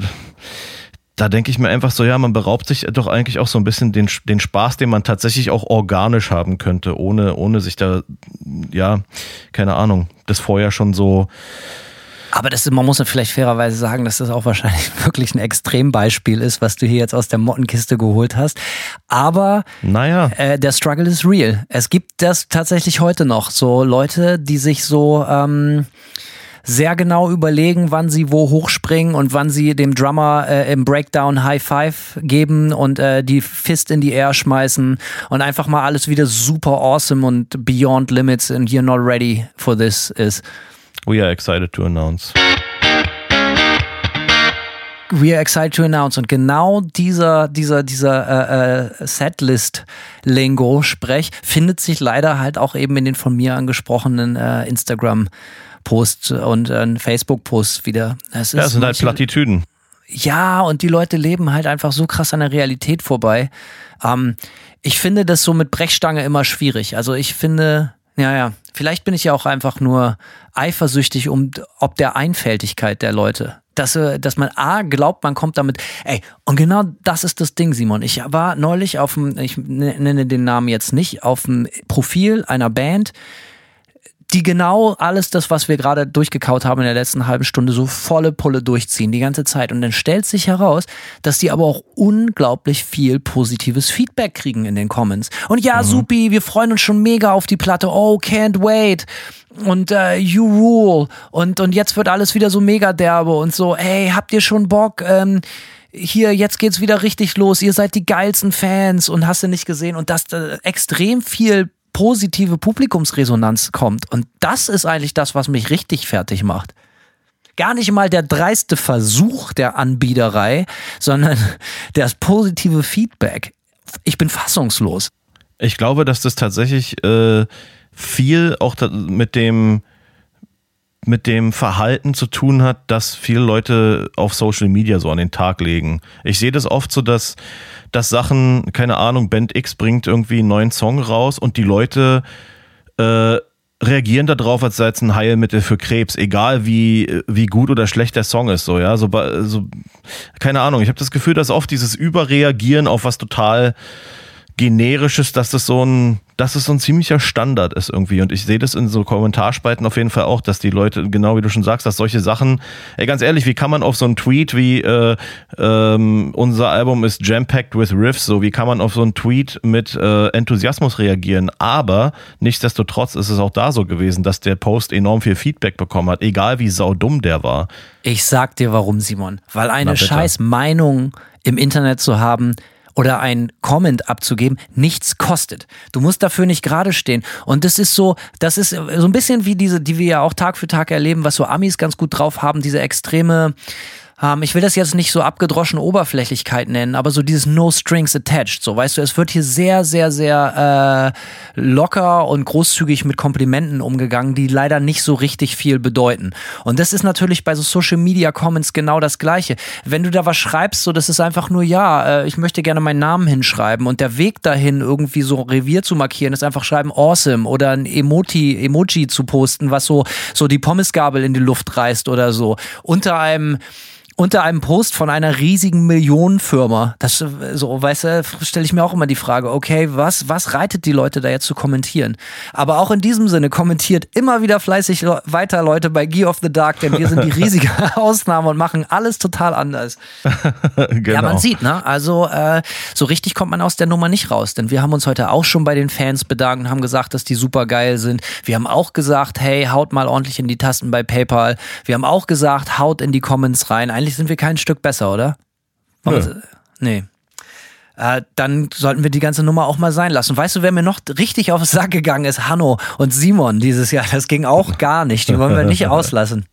Da denke ich mir einfach so, ja, man beraubt sich doch eigentlich auch so ein bisschen den, den Spaß, den man tatsächlich auch organisch haben könnte, ohne, ohne sich da, ja, keine Ahnung, das vorher schon so. Aber das, man muss ja vielleicht fairerweise sagen, dass das auch wahrscheinlich wirklich ein Extrembeispiel ist, was du hier jetzt aus der Mottenkiste geholt hast. Aber Naja, äh, der Struggle ist real. Es gibt das tatsächlich heute noch. So Leute, die sich so, ähm, sehr genau überlegen, wann sie wo hochspringen und wann sie dem Drummer äh, im Breakdown High Five geben und äh, die Fist in die Air schmeißen und einfach mal alles wieder super awesome und beyond limits and you're not ready for this ist. We are excited to announce. We are excited to announce. Und genau dieser, dieser, dieser äh, äh, Setlist-Lingo-Sprech findet sich leider halt auch eben in den von mir angesprochenen äh, Instagram-Posts und äh, Facebook-Posts wieder. Es ja, es sind halt Plattitüden. Ja, und die Leute leben halt einfach so krass an der Realität vorbei. Ähm, ich finde das so mit Brechstange immer schwierig. Also ich finde, ja, ja, vielleicht bin ich ja auch einfach nur eifersüchtig um ob der Einfältigkeit der Leute dass, äh, dass man A glaubt, man kommt damit. Ey, und genau das ist das Ding, Simon. Ich war neulich auf dem, ich nenne den Namen jetzt nicht, auf dem Profil einer Band, die genau alles das, was wir gerade durchgekaut haben in der letzten halben Stunde, so volle Pulle durchziehen, die ganze Zeit. Und dann stellt sich heraus, dass die aber auch unglaublich viel positives Feedback kriegen in den Comments. Und ja, mhm. supi, wir freuen uns schon mega auf die Platte. Oh, can't wait und äh, You Rule und, und jetzt wird alles wieder so mega derbe und so, hey, habt ihr schon Bock? Ähm, hier, jetzt geht's wieder richtig los, ihr seid die geilsten Fans und hast du nicht gesehen und dass da extrem viel positive Publikumsresonanz kommt. Und das ist eigentlich das, was mich richtig fertig macht. Gar nicht mal der dreiste Versuch der Anbiederei, sondern das positive Feedback. Ich bin fassungslos. Ich glaube, dass das tatsächlich äh, viel auch mit dem mit dem Verhalten zu tun hat, das viele Leute auf Social Media so an den Tag legen. Ich sehe das oft so, dass, dass Sachen, keine Ahnung, Band X bringt irgendwie einen neuen Song raus und die Leute äh, reagieren darauf, als sei es ein Heilmittel für Krebs, egal wie, wie gut oder schlecht der Song ist, so, ja, so, so keine Ahnung. Ich habe das Gefühl, dass oft dieses Überreagieren auf was total generisches, dass das so ein, dass es so ein ziemlicher Standard ist irgendwie. Und ich sehe das in so Kommentarspalten auf jeden Fall auch, dass die Leute, genau wie du schon sagst, dass solche Sachen, ey, ganz ehrlich, wie kann man auf so einen Tweet wie äh, ähm, unser Album ist jam-packed with riffs, so wie kann man auf so einen Tweet mit äh, Enthusiasmus reagieren? Aber nichtsdestotrotz ist es auch da so gewesen, dass der Post enorm viel Feedback bekommen hat, egal wie saudumm der war. Ich sag dir warum, Simon. Weil eine scheiß Meinung im Internet zu haben, oder ein Comment abzugeben nichts kostet. Du musst dafür nicht gerade stehen. Und das ist so, das ist so ein bisschen wie diese, die wir ja auch Tag für Tag erleben, was so Amis ganz gut drauf haben, diese extreme ähm, ich will das jetzt nicht so abgedroschen Oberflächlichkeit nennen, aber so dieses No Strings Attached. So, weißt du, es wird hier sehr, sehr, sehr äh, locker und großzügig mit Komplimenten umgegangen, die leider nicht so richtig viel bedeuten. Und das ist natürlich bei so Social Media Comments genau das Gleiche. Wenn du da was schreibst, so, das ist einfach nur, ja, äh, ich möchte gerne meinen Namen hinschreiben und der Weg dahin, irgendwie so Revier zu markieren, ist einfach schreiben awesome oder ein Emoji, Emoji zu posten, was so, so die Pommesgabel in die Luft reißt oder so. Unter einem unter einem Post von einer riesigen Millionenfirma. Das so, weißt du, stelle ich mir auch immer die Frage, okay, was, was reitet die Leute da jetzt zu kommentieren? Aber auch in diesem Sinne kommentiert immer wieder fleißig weiter Leute bei Gear of the Dark, denn wir sind die riesige Ausnahme und machen alles total anders. genau. Ja, man sieht, ne? Also äh, so richtig kommt man aus der Nummer nicht raus, denn wir haben uns heute auch schon bei den Fans bedankt und haben gesagt, dass die super geil sind. Wir haben auch gesagt, hey, haut mal ordentlich in die Tasten bei PayPal. Wir haben auch gesagt, haut in die Comments rein. Eigentlich sind wir kein Stück besser, oder? Nö. Nee. Äh, dann sollten wir die ganze Nummer auch mal sein lassen. Weißt du, wer mir noch richtig auf den Sack gegangen ist? Hanno und Simon dieses Jahr. Das ging auch gar nicht. Die wollen wir nicht auslassen.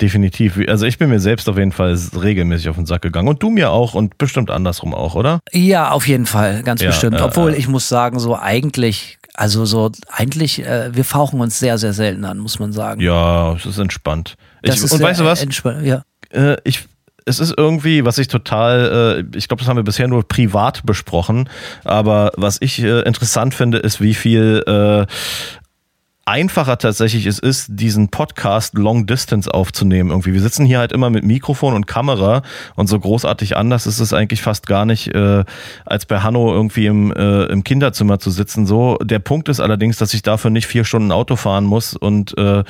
Definitiv. Also ich bin mir selbst auf jeden Fall regelmäßig auf den Sack gegangen und du mir auch und bestimmt andersrum auch, oder? Ja, auf jeden Fall, ganz ja, bestimmt. Obwohl äh, ich muss sagen, so eigentlich, also so eigentlich, äh, wir fauchen uns sehr, sehr selten an, muss man sagen. Ja, es ist entspannt. Ich, ist und weißt du was? Ja. Äh, ich es ist irgendwie, was ich total, äh, ich glaube, das haben wir bisher nur privat besprochen, aber was ich äh, interessant finde, ist, wie viel äh, einfacher tatsächlich es ist, diesen Podcast Long Distance aufzunehmen. Irgendwie, wir sitzen hier halt immer mit Mikrofon und Kamera und so großartig anders ist es eigentlich fast gar nicht, äh, als bei Hanno irgendwie im, äh, im Kinderzimmer zu sitzen. So, der Punkt ist allerdings, dass ich dafür nicht vier Stunden Auto fahren muss und äh,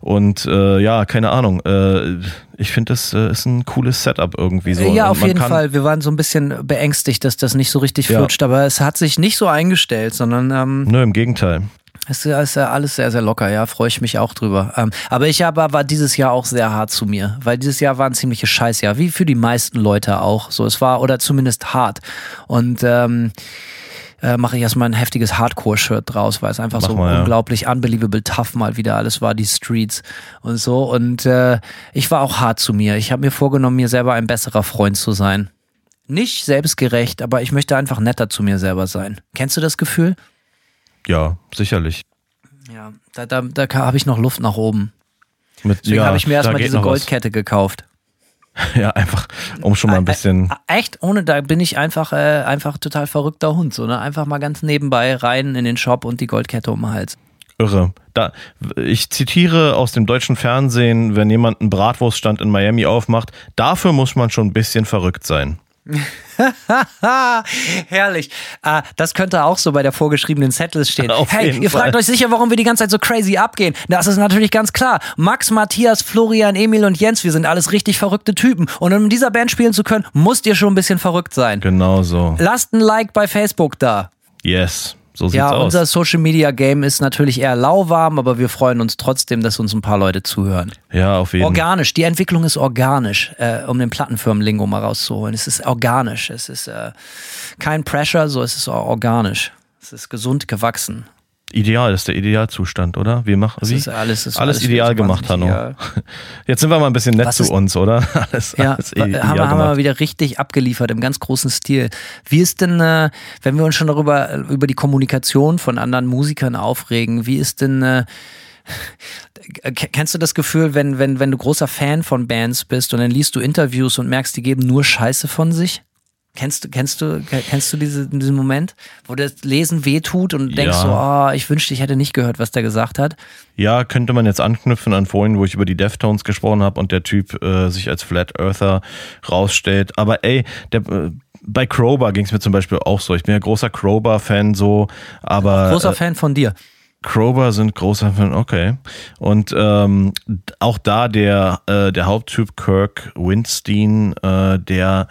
und äh, ja, keine Ahnung. Äh, ich finde, das äh, ist ein cooles Setup irgendwie so. Ja, auf jeden Fall. Wir waren so ein bisschen beängstigt, dass das nicht so richtig flutscht, ja. aber es hat sich nicht so eingestellt, sondern. Ähm Nö, im Gegenteil. Es ist ja alles sehr, sehr locker, ja, freue ich mich auch drüber. Ähm, aber ich aber war dieses Jahr auch sehr hart zu mir, weil dieses Jahr war ein ziemliches Scheißjahr, wie für die meisten Leute auch. So, es war, oder zumindest hart. Und ähm, äh, mache ich erstmal ein heftiges Hardcore-Shirt draus, weil es einfach Mach so mal, ja. unglaublich unbelievable tough mal wieder alles war, die Streets und so. Und äh, ich war auch hart zu mir. Ich habe mir vorgenommen, mir selber ein besserer Freund zu sein. Nicht selbstgerecht, aber ich möchte einfach netter zu mir selber sein. Kennst du das Gefühl? Ja, sicherlich. Ja, da, da, da habe ich noch Luft nach oben. Mit, Deswegen ja, habe ich mir erstmal diese noch was. Goldkette gekauft. Ja, einfach, um schon mal ein bisschen. Echt? Ohne, da bin ich einfach, äh, einfach total verrückter Hund. So, ne? Einfach mal ganz nebenbei rein in den Shop und die Goldkette um den Hals. Irre. Da, ich zitiere aus dem deutschen Fernsehen, wenn jemand einen Bratwurststand in Miami aufmacht, dafür muss man schon ein bisschen verrückt sein. Herrlich. Ah, das könnte auch so bei der vorgeschriebenen Setlist stehen. Auf hey, ihr Fall. fragt euch sicher, warum wir die ganze Zeit so crazy abgehen. Das ist natürlich ganz klar. Max, Matthias, Florian, Emil und Jens, wir sind alles richtig verrückte Typen. Und um in dieser Band spielen zu können, musst ihr schon ein bisschen verrückt sein. Genau so. Lasst ein Like bei Facebook da. Yes. So sieht's Ja, aus. unser Social Media Game ist natürlich eher lauwarm, aber wir freuen uns trotzdem, dass uns ein paar Leute zuhören. ja, auf jeden Fall. Organisch, die Entwicklung ist organisch, äh, um den Plattenfirmen-Lingo mal rauszuholen. Es ist organisch, es ist äh, kein Pressure, so es ist organisch. Es ist gesund gewachsen. Ideal, das ist der Idealzustand, oder? Wir machen wie? ist alles, ist alles, alles ideal gemacht, Hanno. ideal. Jetzt sind wir mal ein bisschen nett Was zu ist- uns, oder? Alles, Ja, alles haben, wir, haben wir wieder richtig abgeliefert im ganz großen Stil. Wie ist denn, äh, wenn wir uns schon darüber über die Kommunikation von anderen Musikern aufregen, wie ist denn äh, Kennst du das Gefühl, wenn, wenn, wenn du großer Fan von Bands bist und dann liest du Interviews und merkst, die geben nur Scheiße von sich? Kennst du, kennst du, kennst du diese, diesen Moment, wo das Lesen wehtut und denkst Ja. so, ah, ich wünschte, ich hätte nicht gehört, was der gesagt hat? Ja, könnte man jetzt anknüpfen an vorhin, wo ich über die Deftones gesprochen habe und der Typ äh, sich als Flat Earther rausstellt. Aber ey, der, äh, bei Crowbar ging es mir zum Beispiel auch so. Ich bin ja großer Crowbar-Fan so, aber Großer äh, Fan von dir. Crowbar sind großer Fan, okay. Und ähm, auch da der, äh, der Haupttyp Kirk Winstein, äh, der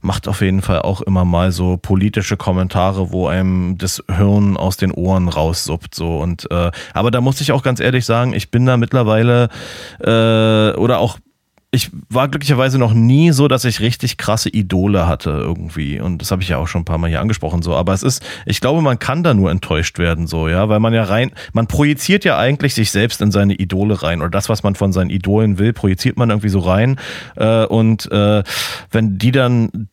macht auf jeden Fall auch immer mal so politische Kommentare, wo einem das Hirn aus den Ohren raussuppt. So. Und äh, aber da muss ich auch ganz ehrlich sagen, ich bin da mittlerweile äh, oder auch ich war glücklicherweise noch nie so, dass ich richtig krasse Idole hatte irgendwie. Und das habe ich ja auch schon ein paar Mal hier angesprochen so. Aber es ist, ich glaube, man kann da nur enttäuscht werden so, ja, weil man ja rein, man projiziert ja eigentlich sich selbst in seine Idole rein oder das, was man von seinen Idolen will, projiziert man irgendwie so rein. Äh, und äh, wenn die dann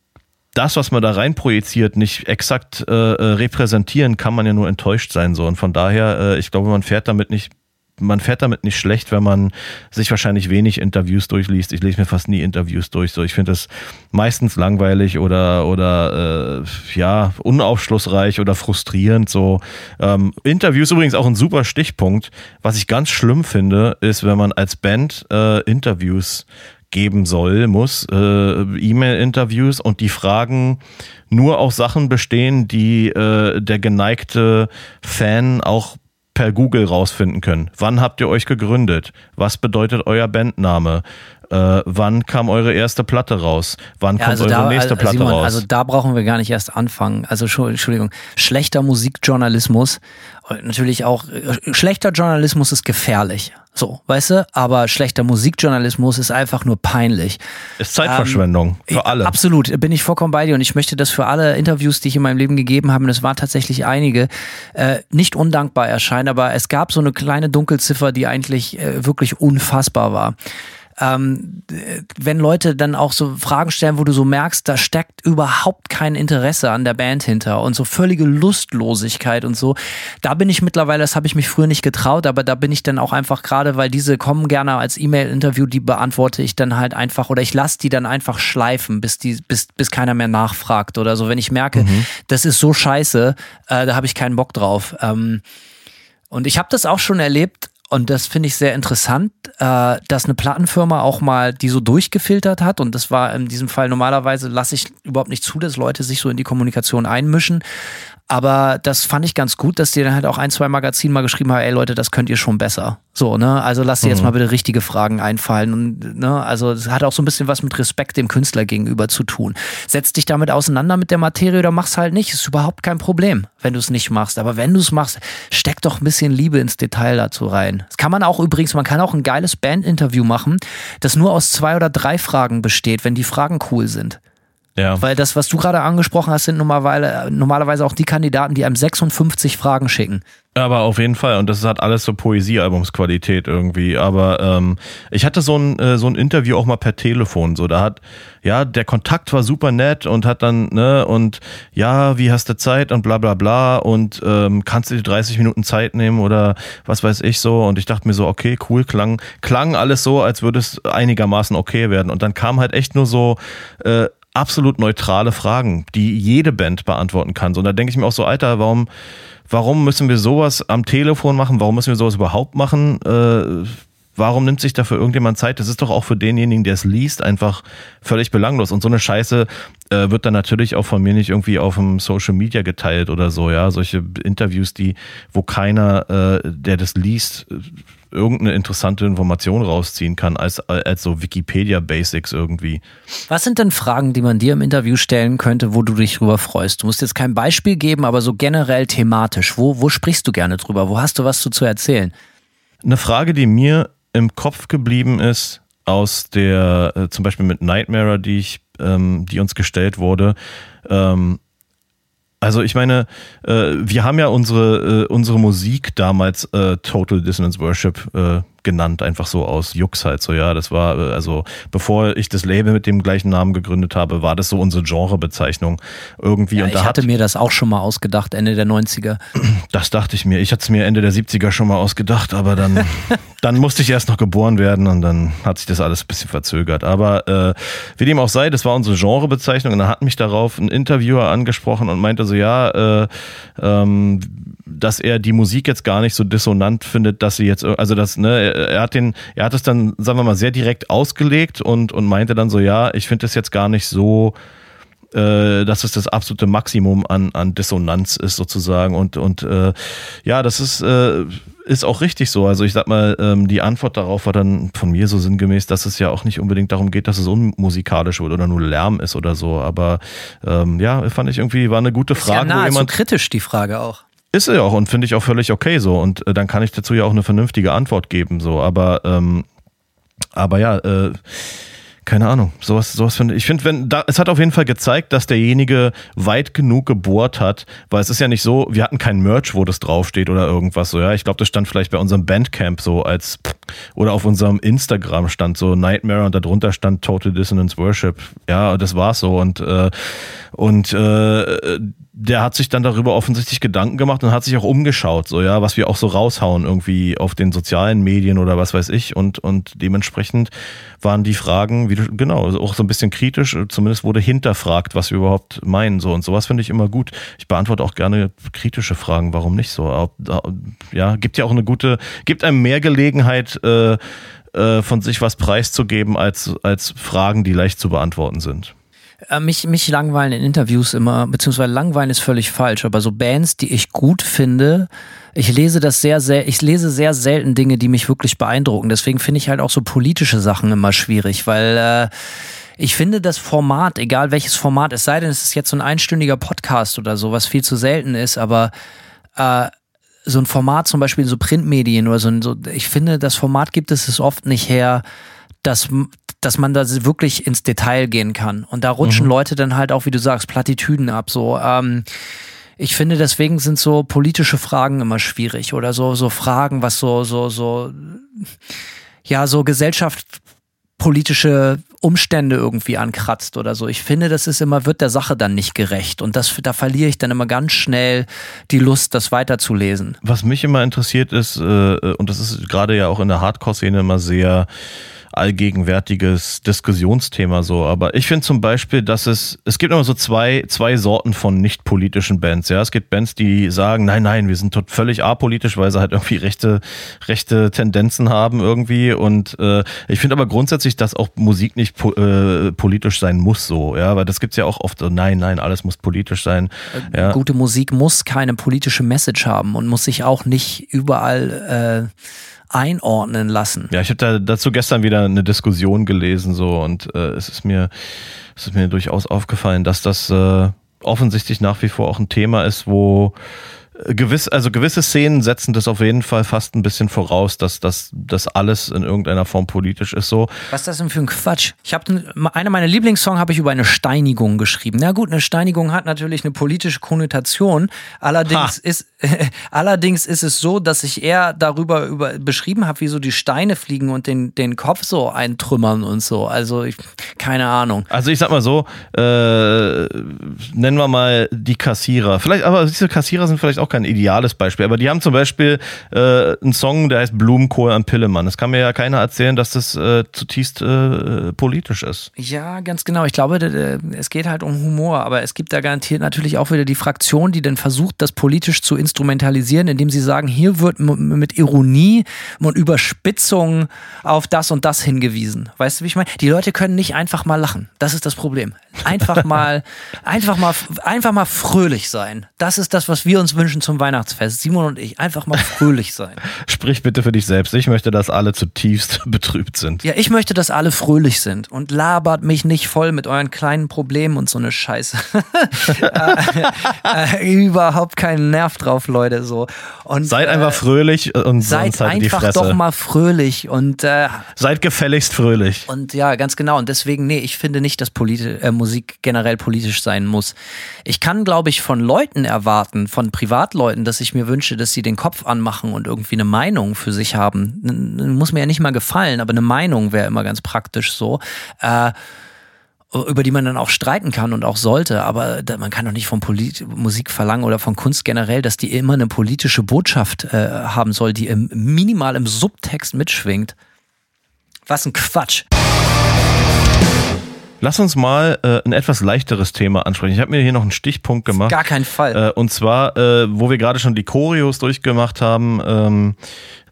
das, was man da rein projiziert, nicht exakt äh, äh, repräsentieren, kann man ja nur enttäuscht sein so. Und von daher, äh, ich glaube, man fährt damit nicht man fährt damit nicht schlecht, wenn man sich wahrscheinlich wenig Interviews durchliest. Ich lese mir fast nie Interviews durch. So, ich finde das meistens langweilig oder oder äh, ja unaufschlussreich oder frustrierend. So ähm, Interviews übrigens auch ein super Stichpunkt. Was ich ganz schlimm finde, ist, wenn man als Band äh, Interviews geben soll, muss, äh, E-Mail-Interviews und die Fragen nur auf Sachen bestehen, die äh, der geneigte Fan auch per Google rausfinden können. Wann habt ihr euch gegründet? Was bedeutet euer Bandname? Äh, wann kam eure erste Platte raus? Wann Ja, kommt also eure da, nächste äh, Platte Simon, raus? also da brauchen wir gar nicht erst anfangen. Also Entschu- Entschuldigung, schlechter Musikjournalismus, natürlich auch äh, schlechter Journalismus ist gefährlich. So, weißt du? Aber schlechter Musikjournalismus ist einfach nur peinlich. ist Zeitverschwendung für Ich- alle. Absolut, bin ich vollkommen bei dir und ich möchte das für alle Interviews, die ich in meinem Leben gegeben habe, und es waren tatsächlich einige, äh, nicht undankbar erscheinen, aber es gab so eine kleine Dunkelziffer, die eigentlich äh, wirklich unfassbar war. Ähm, äh, wenn Leute dann auch so Fragen stellen, wo du so merkst, da steckt überhaupt kein Interesse an der Band hinter und so völlige Lustlosigkeit und so, da bin ich mittlerweile, das habe ich mich früher nicht getraut, aber da bin ich dann auch einfach gerade, weil diese kommen gerne als E-Mail-Interview, die beantworte ich dann halt einfach oder ich lasse die dann einfach schleifen, bis die, bis, bis keiner mehr nachfragt oder so. Wenn ich merke, das ist so scheiße, äh, da habe ich keinen Bock drauf. Ähm, und ich habe das auch schon erlebt und das finde ich sehr interessant, äh, dass eine Plattenfirma auch mal die so durchgefiltert hat und das war in diesem Fall normalerweise lasse ich überhaupt nicht zu, dass Leute sich so in die Kommunikation einmischen. Aber das fand ich ganz gut, dass die dann halt auch ein, zwei Magazinen mal geschrieben haben, ey Leute, das könnt ihr schon besser. So, ne? Also lasst dir jetzt mal bitte richtige Fragen einfallen. Und, ne? Also es hat auch so ein bisschen was mit Respekt dem Künstler gegenüber zu tun. Setz dich damit auseinander mit der Materie oder mach's halt nicht. Ist überhaupt kein Problem, wenn du es nicht machst. Aber wenn du es machst, steck doch ein bisschen Liebe ins Detail dazu rein. Das kann man auch übrigens, man kann auch ein geiles Bandinterview machen, das nur aus zwei oder drei Fragen besteht, wenn die Fragen cool sind. Ja. Weil das, was du gerade angesprochen hast, sind normalerweise, normalerweise auch die Kandidaten, die einem 56 Fragen schicken. Aber auf jeden Fall. Und das hat alles so Poesiealbumsqualität irgendwie. Aber ähm, ich hatte so ein, äh, so ein Interview auch mal per Telefon. So, da hat, ja, der Kontakt war super nett und hat dann, ne, und ja, wie hast du Zeit und bla bla bla und ähm, kannst du dir 30 Minuten Zeit nehmen oder was weiß ich so. Und ich dachte mir so, okay, cool, klang, klang alles so, als würde es einigermaßen okay werden. Und dann kam halt echt nur so, äh, absolut neutrale Fragen, die jede Band beantworten kann. Und da denke ich mir auch so, Alter, warum, warum müssen wir sowas am Telefon machen? Warum müssen wir sowas überhaupt machen? Äh, warum nimmt sich dafür irgendjemand Zeit? Das ist doch auch für denjenigen, der es liest, einfach völlig belanglos. Und so eine Scheiße äh, wird dann natürlich auch von mir nicht irgendwie auf dem Social Media geteilt oder so, ja. Solche Interviews, die, wo keiner, äh, der das liest, irgendeine interessante Information rausziehen kann, als, als so Wikipedia-Basics irgendwie. Was sind denn Fragen, die man dir im Interview stellen könnte, wo du dich drüber freust? Du musst jetzt kein Beispiel geben, aber so generell thematisch. Wo, wo sprichst du gerne drüber? Wo hast du was zu, zu erzählen? Eine Frage, die mir im Kopf geblieben ist, aus der, äh, zum Beispiel mit Nightmare, die ich, ähm, die uns gestellt wurde, ähm, also ich meine, äh, wir haben ja unsere, äh, unsere Musik damals äh, Total Dissonance Worship äh, genannt, einfach so aus Jux halt so, ja. Das war, äh, also bevor ich das Label mit dem gleichen Namen gegründet habe, war das so unsere Genrebezeichnung irgendwie. Ja, und ich da hatte hat, mir das auch schon mal ausgedacht, Ende der 90er. das dachte ich mir. Ich hatte es mir Ende der 70er schon mal ausgedacht, aber dann, dann musste ich erst noch geboren werden und dann hat sich das alles ein bisschen verzögert. Aber äh, wie dem auch sei, das war unsere Genrebezeichnung und dann hat mich darauf ein Interviewer angesprochen und meinte so, ja, äh, ähm, dass er die Musik jetzt gar nicht so dissonant findet, dass sie jetzt, also das, ne, er hat den, er hat es dann, sagen wir mal, sehr direkt ausgelegt und, und meinte dann so, ja, ich finde das jetzt gar nicht so, äh, dass es das absolute Maximum an, an Dissonanz ist sozusagen und, und äh, ja, das ist, äh, ist auch richtig so. Also ich sag mal, ähm, die Antwort darauf war dann von mir so sinngemäß, dass es ja auch nicht unbedingt darum geht, dass es unmusikalisch wird oder nur Lärm ist oder so. Aber ähm, ja, fand ich irgendwie, war eine gute Frage. ja, wo nahezu jemand, kritisch die Frage auch. Ist ja auch und finde ich auch völlig okay so. Und äh, dann kann ich dazu ja auch eine vernünftige Antwort geben. So, aber, ähm, aber ja, äh, keine Ahnung. Sowas, sowas finde ich. finde, wenn da, es hat auf jeden Fall gezeigt, dass derjenige weit genug gebohrt hat, weil es ist ja nicht so, wir hatten kein Merch, wo das draufsteht oder irgendwas so, ja. Ich glaube, das stand vielleicht bei unserem Bandcamp so als oder auf unserem Instagram stand so Nightmare und darunter stand Total Dissonance Worship. Ja, das war's so. Und, äh, und äh, der hat sich dann darüber offensichtlich Gedanken gemacht und hat sich auch umgeschaut, so ja, was wir auch so raushauen irgendwie auf den sozialen Medien oder was weiß ich und und dementsprechend waren die Fragen, wie du, genau, also auch so ein bisschen kritisch, zumindest wurde hinterfragt, was wir überhaupt meinen so und sowas finde ich immer gut. Ich beantworte auch gerne kritische Fragen, warum nicht so? Ja, gibt ja auch eine gute, gibt einem mehr Gelegenheit äh, äh, von sich was preiszugeben als als Fragen, die leicht zu beantworten sind. Äh, Mich, mich langweilen in Interviews immer, beziehungsweise langweilen ist völlig falsch, aber so Bands, die ich gut finde, ich lese das sehr, sehr, ich lese sehr selten Dinge, die mich wirklich beeindrucken. Deswegen finde ich halt auch so politische Sachen immer schwierig, weil äh, ich finde das Format, egal welches Format, es sei denn, es ist jetzt so ein einstündiger Podcast oder so, was viel zu selten ist, aber äh, so ein Format zum Beispiel in so Printmedien oder so, so, ich finde, das Format gibt es es oft nicht her, dass, dass man da wirklich ins Detail gehen kann. Und da rutschen Leute dann halt auch, wie du sagst, Plattitüden ab. So, ähm, ich finde, deswegen sind so politische Fragen immer schwierig oder so, so Fragen, was so, so, so, ja, so gesellschaftspolitische Umstände irgendwie ankratzt oder so. Ich finde, das ist immer, wird der Sache dann nicht gerecht. Und das, da verliere ich dann immer ganz schnell die Lust, das weiterzulesen. Was mich immer interessiert ist, äh, und das ist gerade ja auch in der Hardcore-Szene immer sehr allgegenwärtiges Diskussionsthema so. Aber ich finde zum Beispiel, dass es, es gibt immer so zwei, zwei Sorten von nicht politischen Bands. Ja, es gibt Bands, die sagen, nein, nein, wir sind tot völlig apolitisch, weil sie halt irgendwie rechte, rechte Tendenzen haben irgendwie. Und äh, ich finde aber grundsätzlich, dass auch Musik nicht po äh, politisch sein muss so. Ja, weil das gibt's ja auch oft so, nein, nein, alles muss politisch sein. Ja. Gute Musik muss keine politische Message haben und muss sich auch nicht überall äh, einordnen lassen. Ja, ich habe da dazu gestern wieder eine Diskussion gelesen so und äh, es ist mir es ist mir durchaus aufgefallen, dass das äh, offensichtlich nach wie vor auch ein Thema ist, wo gewiss, also gewisse Szenen setzen das auf jeden Fall fast ein bisschen voraus, dass das dass alles in irgendeiner Form politisch ist. So. Was ist das denn für ein Quatsch? Ich habe einer meiner Lieblingssongs habe ich über eine Steinigung geschrieben. Na gut, eine Steinigung hat natürlich eine politische Konnotation. Allerdings ha. ist allerdings ist es so, dass ich eher darüber über, beschrieben habe, wie so die Steine fliegen und den den Kopf so eintrümmern und so. Also ich, keine Ahnung. Also ich sag mal so, äh, nennen wir mal die Kassierer. Vielleicht, aber diese Kassierer sind vielleicht auch auch kein ideales Beispiel, aber die haben zum Beispiel äh, einen Song, der heißt Blumenkohl am Pillemann. Das kann mir ja keiner erzählen, dass das äh, zutiefst äh, politisch ist. Ja, ganz genau. Ich glaube, es geht halt um Humor, aber es gibt da garantiert natürlich auch wieder die Fraktion, die dann versucht, das politisch zu instrumentalisieren, indem sie sagen, hier wird mit Ironie und Überspitzung auf das und das hingewiesen. Weißt du, wie ich meine? Die Leute können nicht einfach mal lachen. Das ist das Problem. Einfach mal, einfach mal, einfach mal fröhlich sein. Das ist das, was wir uns wünschen zum Weihnachtsfest. Simon und ich, einfach mal fröhlich sein. Sprich bitte für dich selbst. Ich möchte, dass alle zutiefst betrübt sind. Ja, ich möchte, dass alle fröhlich sind und labert mich nicht voll mit euren kleinen Problemen und so eine Scheiße. äh, äh, überhaupt keinen Nerv drauf, Leute. So. Und, seid äh, einfach fröhlich und seid halt einfach doch mal fröhlich und äh, seid gefälligst fröhlich. Und ja, ganz genau. Und deswegen, nee, ich finde nicht, dass Polit äh, Musik generell politisch sein muss. Ich kann, glaube ich, von Leuten erwarten, von Privatleuten, dass ich mir wünsche, dass sie den Kopf anmachen und irgendwie eine Meinung für sich haben. Muss mir ja nicht mal gefallen, aber eine Meinung wäre immer ganz praktisch so. Äh, über die man dann auch streiten kann und auch sollte, aber man kann doch nicht von Polit Musik verlangen oder von Kunst generell, dass die immer eine politische Botschaft äh, haben soll, die im, minimal im Subtext mitschwingt. Was ein Quatsch. Lass uns mal äh, ein etwas leichteres Thema ansprechen. Ich habe mir hier noch einen Stichpunkt gemacht. Gar keinen Fall. Äh, und zwar, äh, wo wir gerade schon die Choreos durchgemacht haben, ähm,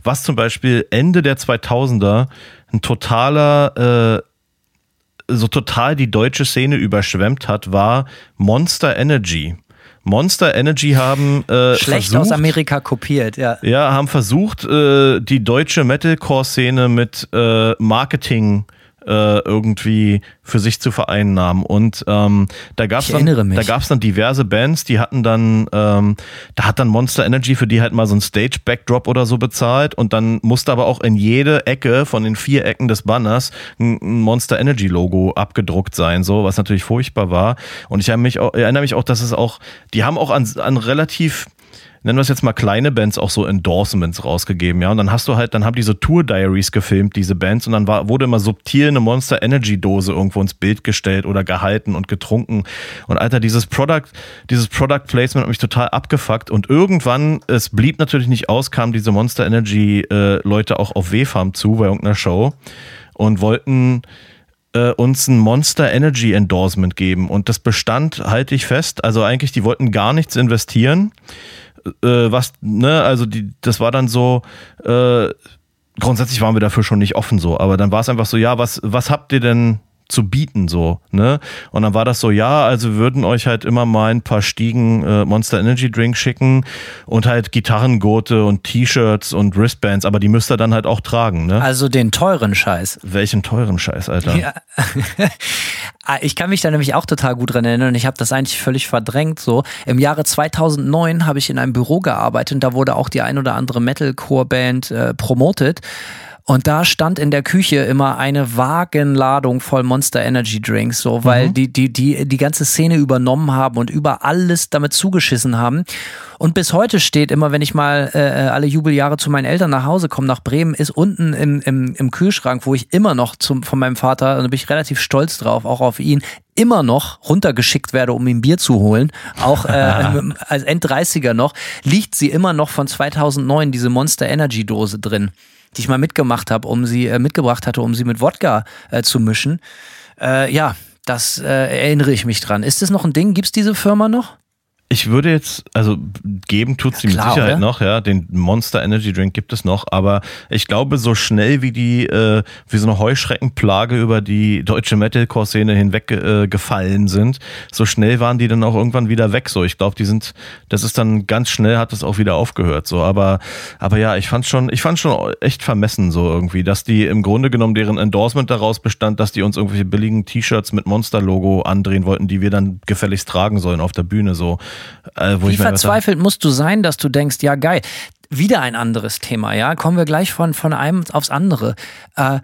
was zum Beispiel Ende der 2000er ein totaler, äh, so total die deutsche Szene überschwemmt hat, war Monster Energy. Monster Energy haben äh, schlecht versucht, aus Amerika kopiert, ja. Ja, haben versucht, äh, die deutsche Metalcore-Szene mit äh, Marketing äh, irgendwie für sich zu vereinnahmen. Und ähm, da gab es dann, da gab's dann diverse Bands, die hatten dann, ähm, da hat dann Monster Energy für die halt mal so ein Stage-Backdrop oder so bezahlt und dann musste aber auch in jede Ecke von den vier Ecken des Banners ein, ein Monster Energy Logo abgedruckt sein, so, was natürlich furchtbar war. Und ich mich auch, erinnere mich auch, dass es auch, die haben auch an, an relativ nennen wir es jetzt mal kleine Bands auch so Endorsements rausgegeben, ja. Und dann hast du halt, dann haben diese Tour Diaries gefilmt, diese Bands, und dann war, wurde immer subtil eine Monster Energy Dose irgendwo ins Bild gestellt oder gehalten und getrunken. Und Alter, dieses Product, dieses Product Placement hat mich total abgefuckt. Und irgendwann, es blieb natürlich nicht aus, kamen diese Monster Energy äh, Leute auch auf W-Farm zu bei irgendeiner Show und wollten äh, uns ein Monster Energy Endorsement geben. Und das bestand, halte ich fest, also eigentlich, die wollten gar nichts investieren äh, was, ne, also die, das war dann so, äh, grundsätzlich waren wir dafür schon nicht offen so, aber dann war es einfach so, ja, was, was habt ihr denn zu bieten, so, ne? Und dann war das so, ja, also würden euch halt immer mal ein paar Stiegen äh, Monster Energy Drink schicken und halt Gitarrengurte und T-Shirts und Wristbands, aber die müsst ihr dann halt auch tragen, ne? Also den teuren Scheiß. Welchen teuren Scheiß, Alter? Ja. Ah, ich kann mich da nämlich auch total gut dran erinnern und ich habe das eigentlich völlig verdrängt. So im Jahre 2009 habe ich in einem Büro gearbeitet und da wurde auch die ein oder andere Metalcore-Band äh, promotet. Und da stand in der Küche immer eine Wagenladung voll Monster Energy Drinks, so, weil mhm. die, die, die, die ganze Szene übernommen haben und über alles damit zugeschissen haben. Und bis heute steht immer, wenn ich mal äh, alle Jubeljahre zu meinen Eltern nach Hause komme, nach Bremen, ist unten im, im, im Kühlschrank, wo ich immer noch zum, von meinem Vater, und da bin ich relativ stolz drauf, auch auf ihn, immer noch runtergeschickt werde, um ihm Bier zu holen, auch äh, als End-30er noch, liegt sie immer noch von 2009, diese Monster Energy Dose drin. Die ich mal mitgemacht habe, um sie äh, mitgebracht hatte, um sie mit Wodka äh, zu mischen. Äh, ja, das äh, erinnere ich mich dran. Ist das noch ein Ding? Gibt es diese Firma noch? Ich würde jetzt, also geben tut sie klar, mit Sicherheit oder? noch, ja. Den Monster Energy Drink gibt es noch, aber ich glaube, so schnell wie die, äh, wie so eine Heuschreckenplage über die deutsche Metalcore-Szene hinweg äh, gefallen sind, so schnell waren die dann auch irgendwann wieder weg. So, ich glaube, die sind, das ist dann ganz schnell hat das auch wieder aufgehört. So, aber, aber ja, ich fand schon, ich fand schon echt vermessen so irgendwie, dass die im Grunde genommen deren Endorsement daraus bestand, dass die uns irgendwelche billigen T-Shirts mit Monster-Logo andrehen wollten, die wir dann gefälligst tragen sollen auf der Bühne. So, äh, wo Wie ich hab, verzweifelt musst du sein, dass du denkst, ja geil, wieder ein anderes Thema, ja? Kommen wir gleich von, von einem aufs andere. Äh,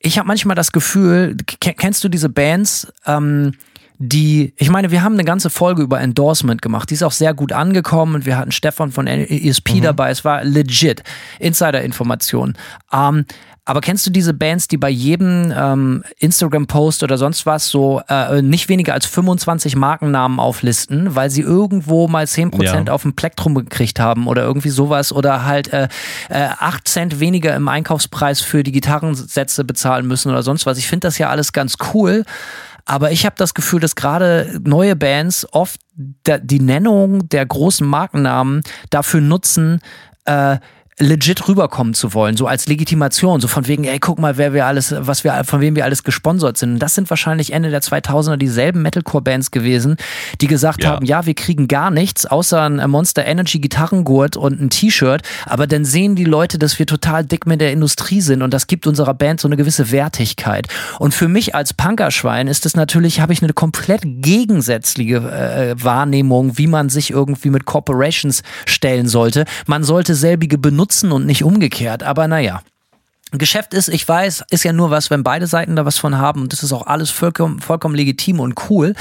ich habe manchmal das Gefühl, kennst du diese Bands, ähm, die, ich meine, wir haben eine ganze Folge über Endorsement gemacht. Die ist auch sehr gut angekommen und wir hatten Stefan von ESP dabei. Es war legit. Insider-Information. Ähm, aber kennst du diese Bands, die bei jedem ähm, Instagram-Post oder sonst was so äh, nicht weniger als 25 Markennamen auflisten, weil sie irgendwo mal 10% Ja. auf dem Plektrum gekriegt haben oder irgendwie sowas oder halt äh, äh, 8 Cent weniger im Einkaufspreis für die Gitarrensätze bezahlen müssen oder sonst was. Ich finde das ja alles ganz cool. Aber ich habe das Gefühl, dass gerade neue Bands oft die Nennung der großen Markennamen dafür nutzen, äh, legit rüberkommen zu wollen, so als Legitimation, so von wegen, ey, guck mal, wer wir alles, was wir, von wem wir alles gesponsert sind. Und das sind wahrscheinlich Ende der 2000er dieselben Metalcore-Bands gewesen, die gesagt Ja. haben, ja, wir kriegen gar nichts, außer ein Monster Energy Gitarrengurt und ein T-Shirt, aber dann sehen die Leute, dass wir total dick mit der Industrie sind und das gibt unserer Band so eine gewisse Wertigkeit. Und für mich als Punkerschwein ist es natürlich, habe ich eine komplett gegensätzliche äh, Wahrnehmung, wie man sich irgendwie mit Corporations stellen sollte. Man sollte selbige benutzen und nicht umgekehrt, aber naja. Geschäft ist, ich weiß, ist ja nur was, wenn beide Seiten da was von haben und das ist auch alles vollkommen, vollkommen legitim und cool.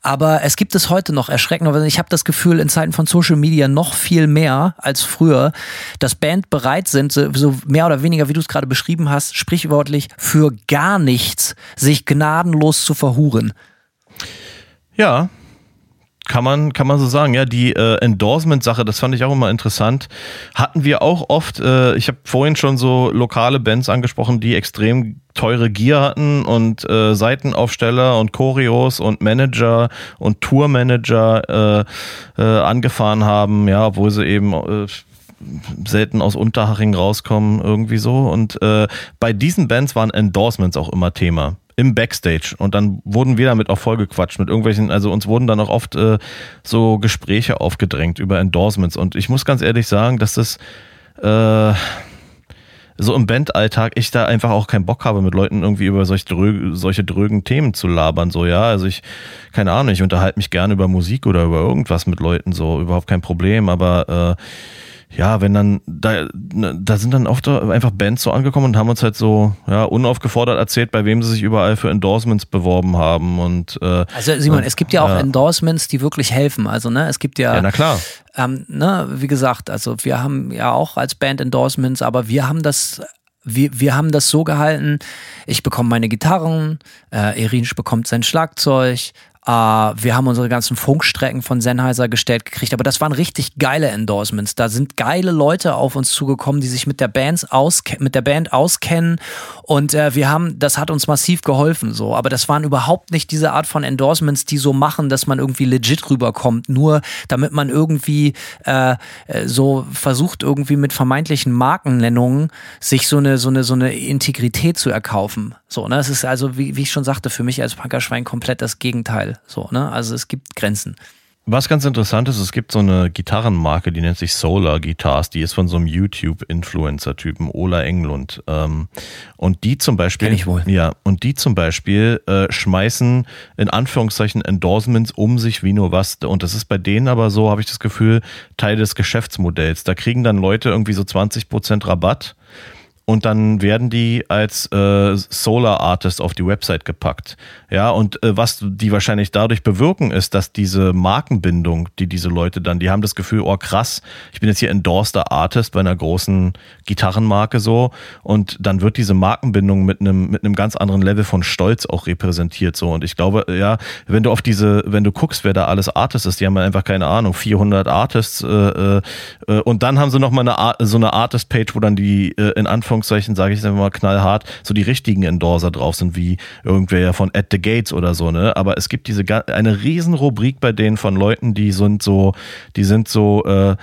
Aber es gibt es heute noch erschreckend. weil Ich habe das Gefühl, in Zeiten von Social Media noch viel mehr als früher, dass Band bereit sind, so mehr oder weniger, wie du es gerade beschrieben hast, sprichwörtlich für gar nichts sich gnadenlos zu verhuren. Ja, kann man, kann man so sagen. Ja, die äh, Endorsement-Sache, das fand ich auch immer interessant. Hatten wir auch oft, äh, ich habe vorhin schon so lokale Bands angesprochen, die extrem teure Gear hatten und äh, Seitenaufsteller und Choreos und Manager und Tourmanager äh, äh, angefahren haben, ja, obwohl sie eben äh, selten aus Unterhaching rauskommen, irgendwie so. Und äh, bei diesen Bands waren Endorsements auch immer Thema. Im Backstage. Und dann wurden wir damit auch vollgequatscht mit irgendwelchen, also uns wurden dann auch oft äh, so Gespräche aufgedrängt über Endorsements. Und ich muss ganz ehrlich sagen, dass das äh, so im Bandalltag ich da einfach auch keinen Bock habe, mit Leuten irgendwie über solche, drö solche drögen Themen zu labern. So, ja, also ich, keine Ahnung, ich unterhalte mich gerne über Musik oder über irgendwas mit Leuten, so, überhaupt kein Problem, aber äh, ja, wenn dann, da, da sind dann oft einfach Bands so angekommen und haben uns halt so, ja, unaufgefordert erzählt, bei wem sie sich überall für Endorsements beworben haben und äh, Also Simon, es gibt ja auch Ja. Endorsements, die wirklich helfen. Also ne, es gibt ja, ja, na klar. ähm, ne, wie gesagt, also wir haben ja auch als Band Endorsements, aber wir haben das wir, wir haben das so gehalten, ich bekomme meine Gitarren, äh, Erinsch bekommt sein Schlagzeug, wir haben unsere ganzen Funkstrecken von Sennheiser gestellt gekriegt, aber das waren richtig geile Endorsements. Da sind geile Leute auf uns zugekommen, die sich mit der, Bands mit der Band auskennen und äh, wir haben, das hat uns massiv geholfen so, aber das waren überhaupt nicht diese Art von Endorsements, die so machen, dass man irgendwie legit rüberkommt, nur damit man irgendwie äh, äh, so versucht irgendwie mit vermeintlichen Markennennungen sich so eine so eine so eine Integrität zu erkaufen. So, ne, es ist also wie, wie ich schon sagte, für mich als Punkerschwein komplett das Gegenteil. So, ne, also es gibt Grenzen. Was ganz interessant ist, es gibt so eine Gitarrenmarke, die nennt sich Solar Guitars, die ist von so einem YouTube-Influencer-Typen, Ola Englund. Ähm, und die zum Beispiel, Kenn ich wohl. ja, und die zum Beispiel äh, schmeißen in Anführungszeichen Endorsements um sich wie nur was. Und das ist bei denen aber so, habe ich das Gefühl, Teil des Geschäftsmodells. Da kriegen dann Leute irgendwie so 20% Rabatt und dann werden die als äh, Solar Artist auf die Website gepackt. Ja, und äh, was die wahrscheinlich dadurch bewirken, ist, dass diese Markenbindung, die diese Leute dann, die haben das Gefühl, oh krass, ich bin jetzt hier endorster Artist bei einer großen Gitarrenmarke so und dann wird diese Markenbindung mit einem mit einem ganz anderen Level von Stolz auch repräsentiert so und ich glaube, ja, wenn du auf diese, wenn du guckst, wer da alles Artist ist, die haben einfach keine Ahnung, 400 Artists äh, äh, äh, und dann haben sie noch mal eine Art, so eine Artist Page, wo dann die äh, in Anführungszeichen Anführungszeichen, sage ich einfach mal knallhart, so die richtigen Endorser drauf sind, wie irgendwer von At the Gates oder so, ne? Aber es gibt diese eine riesen Rubrik bei denen von Leuten, die sind so, die sind so, äh,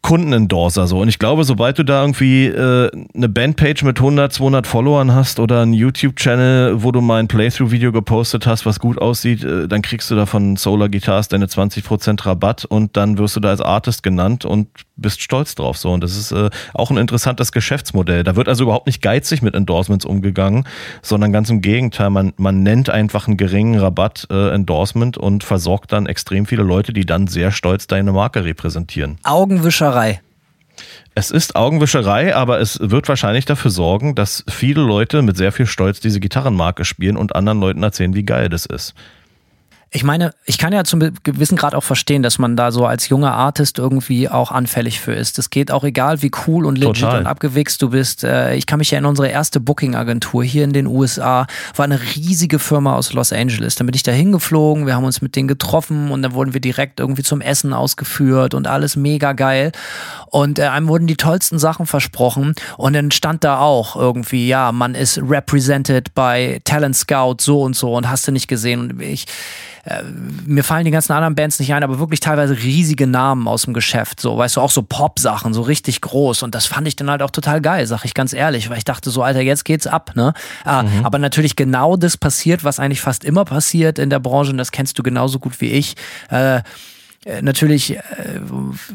Kundenendorser so. Und ich glaube, sobald du da irgendwie äh, eine Bandpage mit 100, 200 Followern hast oder einen YouTube-Channel, wo du mal ein Playthrough-Video gepostet hast, was gut aussieht, äh, dann kriegst du da von Solar Guitars deine 20% Rabatt und dann wirst du da als Artist genannt und bist stolz drauf. So. Und das ist äh, auch ein interessantes Geschäftsmodell. Da wird also überhaupt nicht geizig mit Endorsements umgegangen, sondern ganz im Gegenteil. Man, man nennt einfach einen geringen Rabatt äh, Endorsement und versorgt dann extrem viele Leute, die dann sehr stolz deine Marke repräsentieren. Augenwischerei Augenwischerei. Es ist Augenwischerei, aber es wird wahrscheinlich dafür sorgen, dass viele Leute mit sehr viel Stolz diese Gitarrenmarke spielen und anderen Leuten erzählen, wie geil das ist. Ich meine, ich kann ja zum gewissen Grad auch verstehen, dass man da so als junger Artist irgendwie auch anfällig für ist. Es geht auch egal, wie cool und legit Total. und abgewichst du bist. Äh, ich kann mich erinnern, unsere erste Booking-Agentur hier in den USA war eine riesige Firma aus Los Angeles. Dann bin ich da hingeflogen, wir haben uns mit denen getroffen und dann wurden wir direkt irgendwie zum Essen ausgeführt und alles mega geil. Und äh, einem wurden die tollsten Sachen versprochen und dann stand da auch irgendwie, ja, man ist represented by Talent Scout so und so und hast du nicht gesehen. Und ich äh, mir fallen die ganzen anderen Bands nicht ein, aber wirklich teilweise riesige Namen aus dem Geschäft, so, weißt du, auch so Pop-Sachen, so richtig groß. Und das fand ich dann halt auch total geil, sag ich ganz ehrlich, weil ich dachte so, Alter, jetzt geht's ab, ne? Äh, mhm. Aber natürlich genau das passiert, was eigentlich fast immer passiert in der Branche, und das kennst du genauso gut wie ich. Äh, äh natürlich, äh,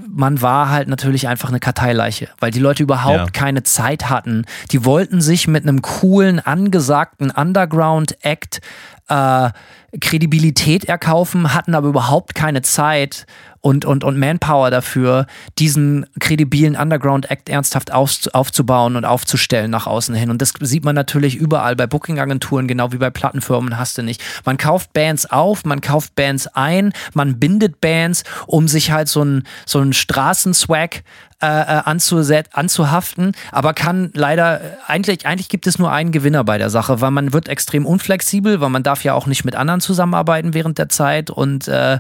man war halt natürlich einfach eine Karteileiche, weil die Leute überhaupt ja. keine Zeit hatten. Die wollten sich mit einem coolen, angesagten Underground-Act äh, Kredibilität erkaufen, hatten aber überhaupt keine Zeit und, und, und Manpower dafür, diesen kredibilen Underground-Act ernsthaft auf, aufzubauen und aufzustellen nach außen hin. Und das sieht man natürlich überall bei Booking-Agenturen, genau wie bei Plattenfirmen, hast du nicht. Man kauft Bands auf, man kauft Bands ein, man bindet Bands, um sich halt so einen so einen Straßenswag äh, äh anzuhaften, aber kann leider, eigentlich, eigentlich gibt es nur einen Gewinner bei der Sache, weil man wird extrem unflexibel, weil man darf ja auch nicht mit anderen zusammenarbeiten während der Zeit und äh,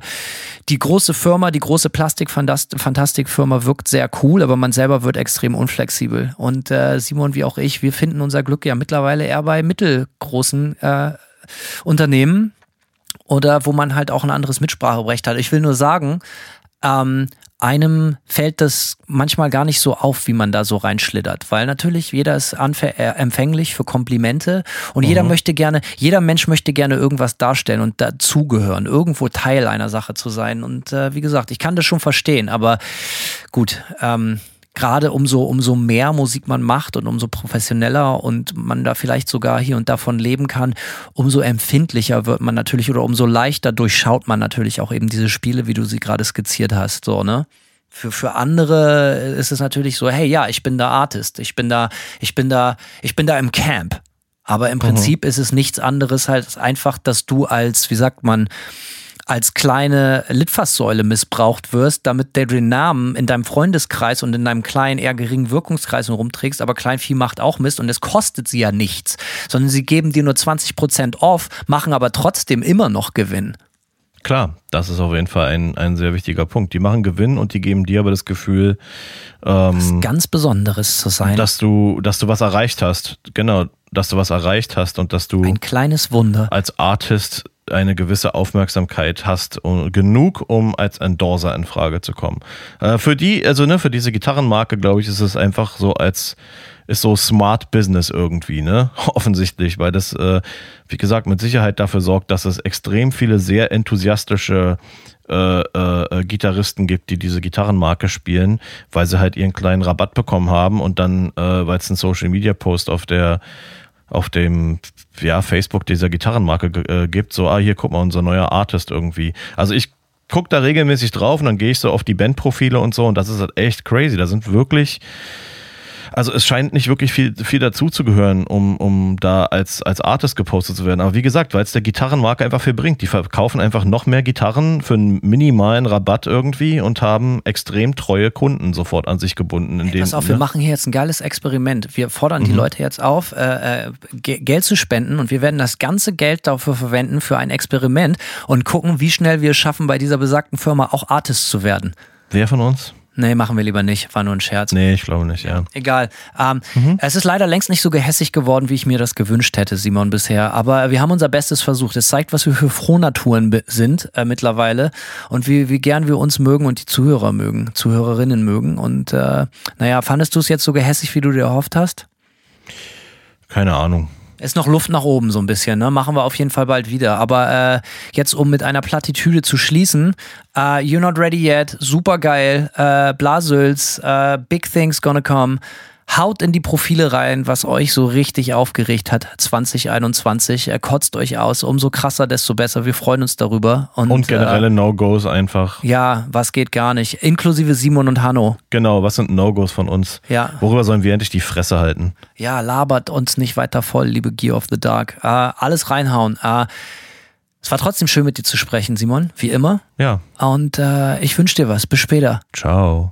die große Firma, die große Plastikfantastikfirma wirkt sehr cool, aber man selber wird extrem unflexibel und äh, Simon wie auch ich, wir finden unser Glück ja mittlerweile eher bei mittelgroßen äh, Unternehmen oder wo man halt auch ein anderes Mitspracherecht hat. Ich will nur sagen, ähm, einem fällt das manchmal gar nicht so auf, wie man da so reinschlittert, weil natürlich jeder ist äh, empfänglich für Komplimente und mhm. jeder möchte gerne, jeder Mensch möchte gerne irgendwas darstellen und dazugehören, irgendwo Teil einer Sache zu sein. Und äh, wie gesagt, ich kann das schon verstehen, aber gut, ähm, gerade umso, umso mehr Musik man macht und umso professioneller und man da vielleicht sogar hier und davon leben kann, umso empfindlicher wird man natürlich oder umso leichter durchschaut man natürlich auch eben diese Spiele, wie du sie gerade skizziert hast, so, ne? Für, für andere ist es natürlich so, hey, ja, ich bin da Artist, ich bin da, ich bin da, ich bin da im Camp. Aber im mhm. Prinzip ist es nichts anderes halt einfach, dass du als, wie sagt man, als kleine Litfaßsäule missbraucht wirst, damit du den Namen in deinem Freundeskreis und in deinem kleinen, eher geringen Wirkungskreis rumträgst, aber Kleinvieh macht auch Mist und es kostet sie ja nichts, sondern sie geben dir nur 20% off, machen aber trotzdem immer noch Gewinn. Klar, das ist auf jeden Fall ein, ein sehr wichtiger Punkt. Die machen Gewinn und die geben dir aber das Gefühl, ähm, was ganz Besonderes zu sein. Dass du, dass du was erreicht hast. Genau, dass du was erreicht hast und dass du ein kleines Wunder als Artist eine gewisse Aufmerksamkeit hast genug, um als Endorser in Frage zu kommen. Äh, für die, also ne, für diese Gitarrenmarke, glaube ich, ist es einfach so als ist so Smart Business irgendwie, ne? Offensichtlich, weil das, äh, wie gesagt, mit Sicherheit dafür sorgt, dass es extrem viele sehr enthusiastische äh, äh, Gitarristen gibt, die diese Gitarrenmarke spielen, weil sie halt ihren kleinen Rabatt bekommen haben und dann, äh, weil es einen Social Media Post auf der auf dem ja, Facebook dieser Gitarrenmarke äh, gibt, so, ah, hier guck mal, unser neuer Artist irgendwie. Also ich gucke da regelmäßig drauf und dann gehe ich so auf die Bandprofile und so und das ist halt echt crazy. Da sind wirklich also es scheint nicht wirklich viel, viel dazu zu gehören, um, um da als, als Artist gepostet zu werden. Aber wie gesagt, weil es der Gitarrenmarke einfach viel bringt. Die verkaufen einfach noch mehr Gitarren für einen minimalen Rabatt irgendwie und haben extrem treue Kunden sofort an sich gebunden. In hey, pass auf, ne? wir machen hier jetzt ein geiles Experiment. Wir fordern mhm. die Leute jetzt auf, äh, äh Geld zu spenden und wir werden das ganze Geld dafür verwenden für ein Experiment und gucken, wie schnell wir es schaffen, bei dieser besagten Firma auch Artist zu werden. Wer von uns? Nee, machen wir lieber nicht. War nur ein Scherz. Nee, ich glaube nicht, ja. Egal. Ähm, Es ist leider längst nicht so gehässig geworden, wie ich mir das gewünscht hätte, Simon, bisher. Aber wir haben unser Bestes versucht. Es zeigt, was wir für Frohnaturen sind äh, mittlerweile und wie, wie gern wir uns mögen und die Zuhörer mögen, Zuhörerinnen mögen. Und äh, naja, fandest du es jetzt so gehässig, wie du dir erhofft hast? Keine Ahnung. Ist noch Luft nach oben so ein bisschen, ne? Machen wir auf jeden Fall bald wieder. Aber äh, jetzt, um mit einer Plattitüde zu schließen, äh, You're Not Ready Yet, super geil, äh, Blasöls, äh, Big Things Gonna Come. Haut in die Profile rein, was euch so richtig aufgeregt hat 2021. Er kotzt euch aus, umso krasser, desto besser. Wir freuen uns darüber. Und, Und generelle Äh, No-Gos einfach. ja, was geht gar nicht. Inklusive Simon und Hanno. Genau, was sind No-Gos von uns? Ja. Worüber sollen wir endlich die Fresse halten? Ja, labert uns nicht weiter voll, liebe Gear of the Dark. Äh, alles reinhauen. Äh, es war trotzdem schön mit dir zu sprechen, Simon, wie immer. Ja. Und äh, ich wünsche dir was. Bis später. Ciao.